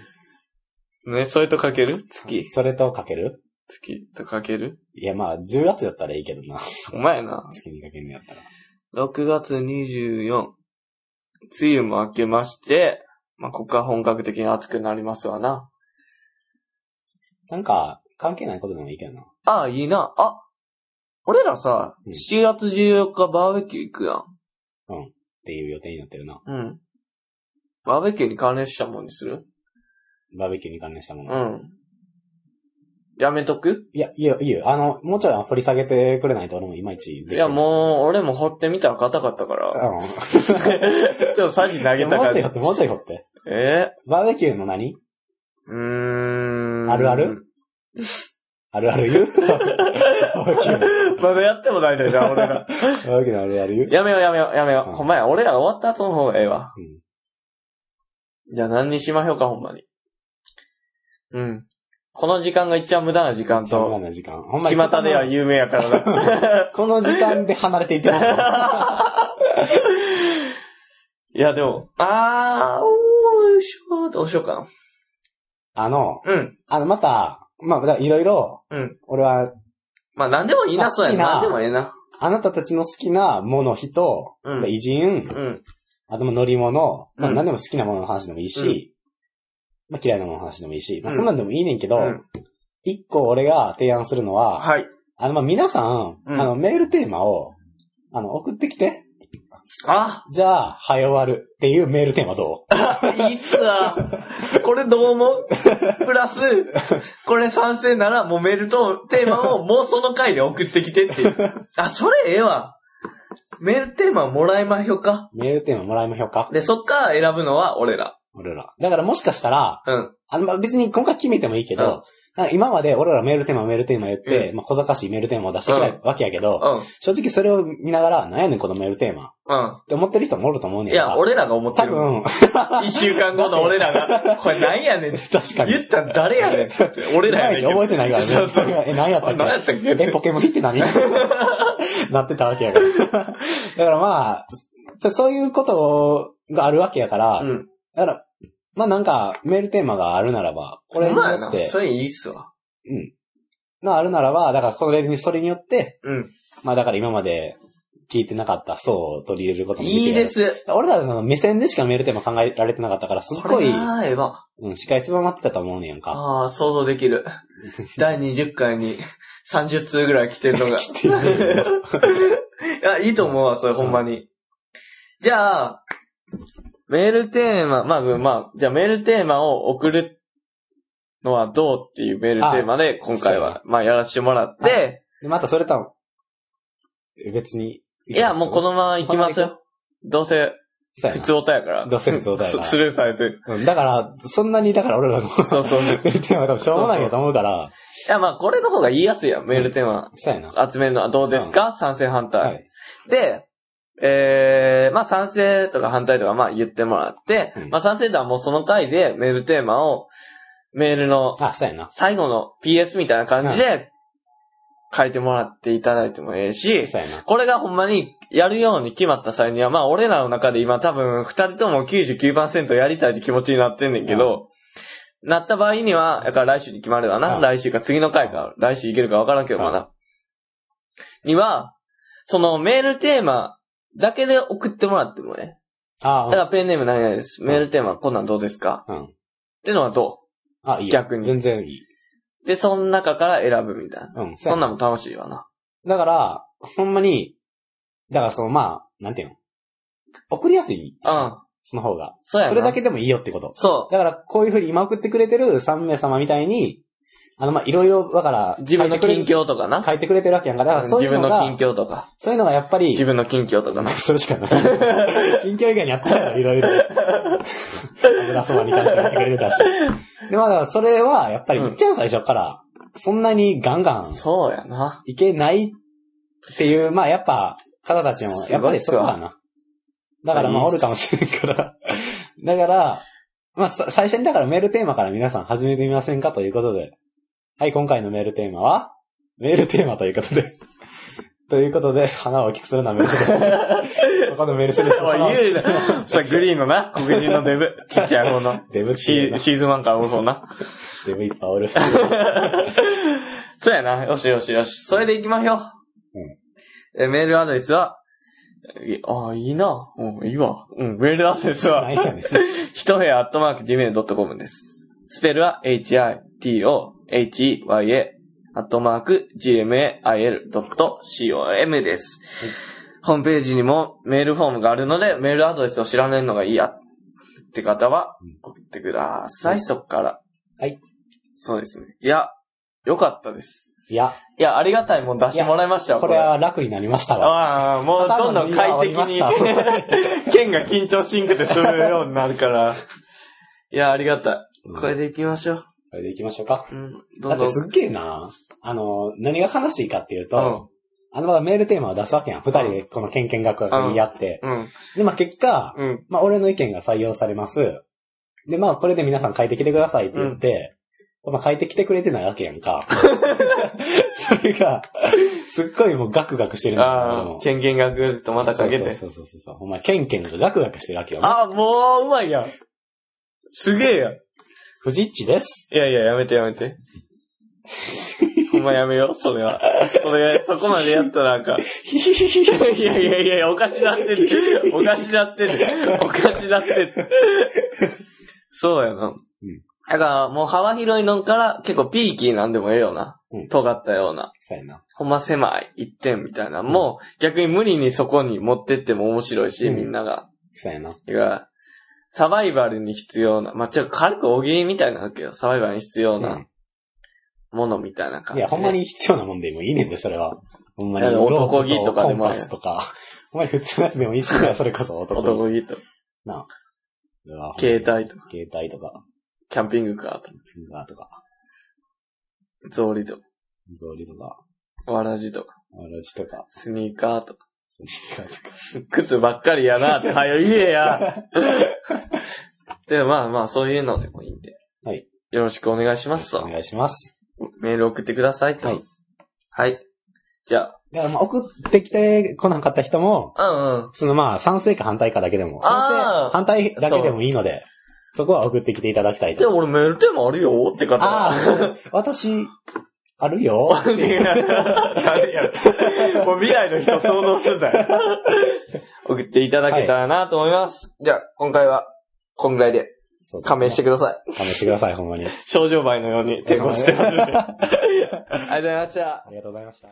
ン。ね、それとかける？月。それとかける？月とかける？いや、まあ、10月だったらいいけどな。お前な。月にかけるんやったら。6月24。梅雨も明けまして、まあ、ここから本格的に暑くなりますわな。なんか、関係ないことでもいいけどな。ああ、いいな。あ、俺らさ、うん7月14日バーベキュー行くやん。っていう予定になってるな。うん。バーベキューに関連したもんにする？バーベキューに関連したもうの。ん。やめとく？いや、いいよ、いいよ。あの、もうちょい掘り下げてくれないと俺もいまいちいや、もう、俺も掘ってみたら硬かったかう、ら。うん。ちょっとサジ投げたから。もうちょい掘って、もうちょい掘って。え？バーベキューの何？ー、うーん。あるある？あるある言う？まだやってもないでじゃあ、俺ら。バーベキューのあるある言う？やめようやめようやめよう。うんほんまや、俺らが終わった後の方がええわ。うんじゃあ何にしましょうか、ほんまに。うん。この時間が一番無駄な時間そんと、な時間。ほんまに。巷では有名やからな。この時間で離れていってます。いや、でも、あー、おーよいしょ、どうしようかあの、な。うん。あの、また、まあ、だからいろいろ、うん。俺は、まあ、何でもいいな、まあそうやな。好きな何でもええな。あなたたちの好きなもの、人、うん偉人、うん。あとも乗り物、まあ、うん何でも好きなものの話でもいいし、まあ、嫌いなものの話でもいいし、まあ、うんそんなんでもいいねんけど、うん一個俺が提案するのは、はい。あの、まあ、皆さん、うんあの、メールテーマを、あの、送ってきて。あ、じゃあ、早終わるっていうメールテーマど いいっすわ。これどう思う？プラス、これ賛成ならもうメールとテーマをもうその回で送ってきてっていう。あ、それええわ。メールテーマもらいましょうか。うメールテーマもらいましょうかで、そっから選ぶのは俺ら。俺ら。だからもしかしたら、うん。あの、まあ、別に今回決めてもいいけど、今まで俺らメールテーマメールテーマ言って、うまあ、小賢しいメールテーマを出してくれるわけやけど、うん。正直それを見ながら、なんやねんこのメールテーマ。うって思ってる人もおると思うねん。いや、俺らが思ってる。多分、一週間後の俺らが、これなんやねんって確かに。言ったら誰やねんって。俺いらやねん覚えてないからね。そうそう。え、何やったあっけ？何やったっけ？え、ポケモンって何？なってたわけやから。だからまあ、そういうことがあるわけやから、うん。だから、まあなんか、メールテーマがあるならば、これにほんまやな。よって、それいいっすわ。があるならば、だからこれに、それによって、うん。まあだから今まで聞いてなかった層を取り入れることもできるいいで。す。俺らの目線でしかメールテーマ考えられてなかったから、すっごい、ああ、ええわ。うん、視界つばまってたと思うねんやんか。ああ、想像できる。第20回に30通ぐらい来てるのが。来てるよ いや、いいと思うわ、それほんまに。じゃあ、メールテーマ、まず、まあ、じゃあメールテーマを送るのはどうっていうメールテーマで、今回は、まあ、やらせてもらって、でまたそれとは、え別に。いや、もうこのまま行きますよ。どうせ、普通おたやから。どうせ普通おたやからスルーされてる。うんだから、そんなに、だから俺らのそうそう。いメールテーマは多分しょうもないやと思うから、や、まあ、これの方が言いやすいやん、メールテーマ。そうやな。集めるのはどうですか、賛成反対。はい。で、えー、まあ賛成とか反対とかまあ言ってもらって、うんまあ賛成とはもうその回でメールテーマをメールの。最後の PS みたいな感じで書いてもらっていただいてもええし。これがほんまにやるように決まった際には、まあ俺らの中で今多分二人とも99%やりたいって気持ちになってんねんけど、なった場合には、だから来週に決まるわな。うん来週か次の回か、来週いけるかわからんけどまだ。には、そのメールテーマだけで送ってもらってもね。あだからペンネーム何々です。メールテーマこんなんどうですか？うん。ってのはどあ、いいよ。逆に全然いい。うで、その中から選ぶみたいな。うん。そんななんも楽しいわな。だから、ほんまに、だからその、まあ、なんていうの？送りやすい。うん。その方が。そうやな。それだけでもいいよってこと。そだから、こういうふうに今送ってくれてる3名様みたいに、あの、まあ、いろいろ、だから、自分の近況とかな。書いてくれてるわけやんから、そういうの自分の近が、況とか。そういうのがやっぱり、自分の近況とかな。それしかない。近況以外にあったらいろいろ。油そばに関してやってくれてたし。で、まあだそれは、やっぱり、うん一番最初から、そんなにガンガンそうやな。いけないっていう、まあやっぱ、方たちも、やっぱりそこだな。だからまおるかもしれんから。だから、まあさ最初にだからメールテーマから皆さん始めてみませんかということで。はい、今回のメールテーマは、メールテーマということで。ということで、花を大きくするなメールテーマ。そこのメールする おい、言うな。さ、グリーンのな、黒人のデブ。ちっちゃい方の。デブってシいうなーシーズン1からおる方な。デブいっぱいおる。そうやな。よしよしよし。それで行きましょう。えメールアドレスは、いああ、いいな。うん、いいわ。うん、メールアドレスは？な、んやねん。ひとへアットマーク gmail.com です。スペルは hito, heye, アットマーク gmail.com です。ホームページにもメールフォームがあるので、メールアドレスを知らないのがいいやって方はうん送ってください、そっから。はい。そうですね。いや、よかったです。いや、いや、ありがたいもん出してもらいましたよ、これは楽になりましたわ。ああ、もうどんどん快適に 剣が緊張しんくて済むようになるから。いや、ありがたい。これで行きましょう。これで行きましょうか。うん。どんどん。だってすっげえな。あの、何が悲しいかっていうと、うん。あのまだメールテーマを出すわけやん。二人でこのケンケン学学にやって。うん。で、まあ結果、うん。まあ俺の意見が採用されます。で、まあこれで皆さん書いてきてくださいって言って、まあ書いてきてくれてないわけやんか。それが、すっごいもうガクガクしてるんだよああ、もう剣剣学とまたかけて。そうそうそうそう。お前、ケンケンがガクガクしてるわけよ、ね。あ、もううまいやん。すげえやん。フジッチです。いやいや、やめてやめて。ほんまやめよう、それは。それ、そこまでやったらなんか。いやいやいや、おかしなってる。おかしなってる。おかしなってる。そうやな。んだから、もう幅広いのから結構ピーキーなんでもええよな。うん尖ったような。そうやな。ほんま狭い一点みたいな。もう逆に無理にそこに持ってっても面白いし、うんみんなが。そうやな。てか、サバイバルに必要な、まあ、ちょっと軽く大喜利みたいなわけど、サバイバルに必要うなんものみたいな感じで。いや、ほんまに必要なもんでもいいねんで、それは。ほんまに。男気とかでもコンパスとか。ほんまに普通のやつでもいいし、それこそ男気。男気と、なあ。それは携帯とか、携帯とか、キャンピングカーとか、フィンガーとか、草履とか、ゾーリとか、わらじとか、わらじとか、スニーカーとか。靴ばっかりやなって、はよ言えや。で、まあまあ、そういうのでもいいんで。はい。よろしくお願いしますと。お願いします。メール送ってくださいと。はい。はい。じゃあ、だからまあ送ってきてこなかった人も、うんうん。そのまあ賛成か反対かだけでも、賛成、反対だけでもいいので、そこは送ってきていただきたいでもと。俺メールテーマあるよって方はああ、私、あるよ。もう未来の人想像するんだよ。送っていただけたらなと思います。じゃあ、今回は、こんぐらいでそうですね勘弁してください。勘弁してください、ほんまに。症状倍のように抵抗してますんで。ありがとうございました。ありがとうございました。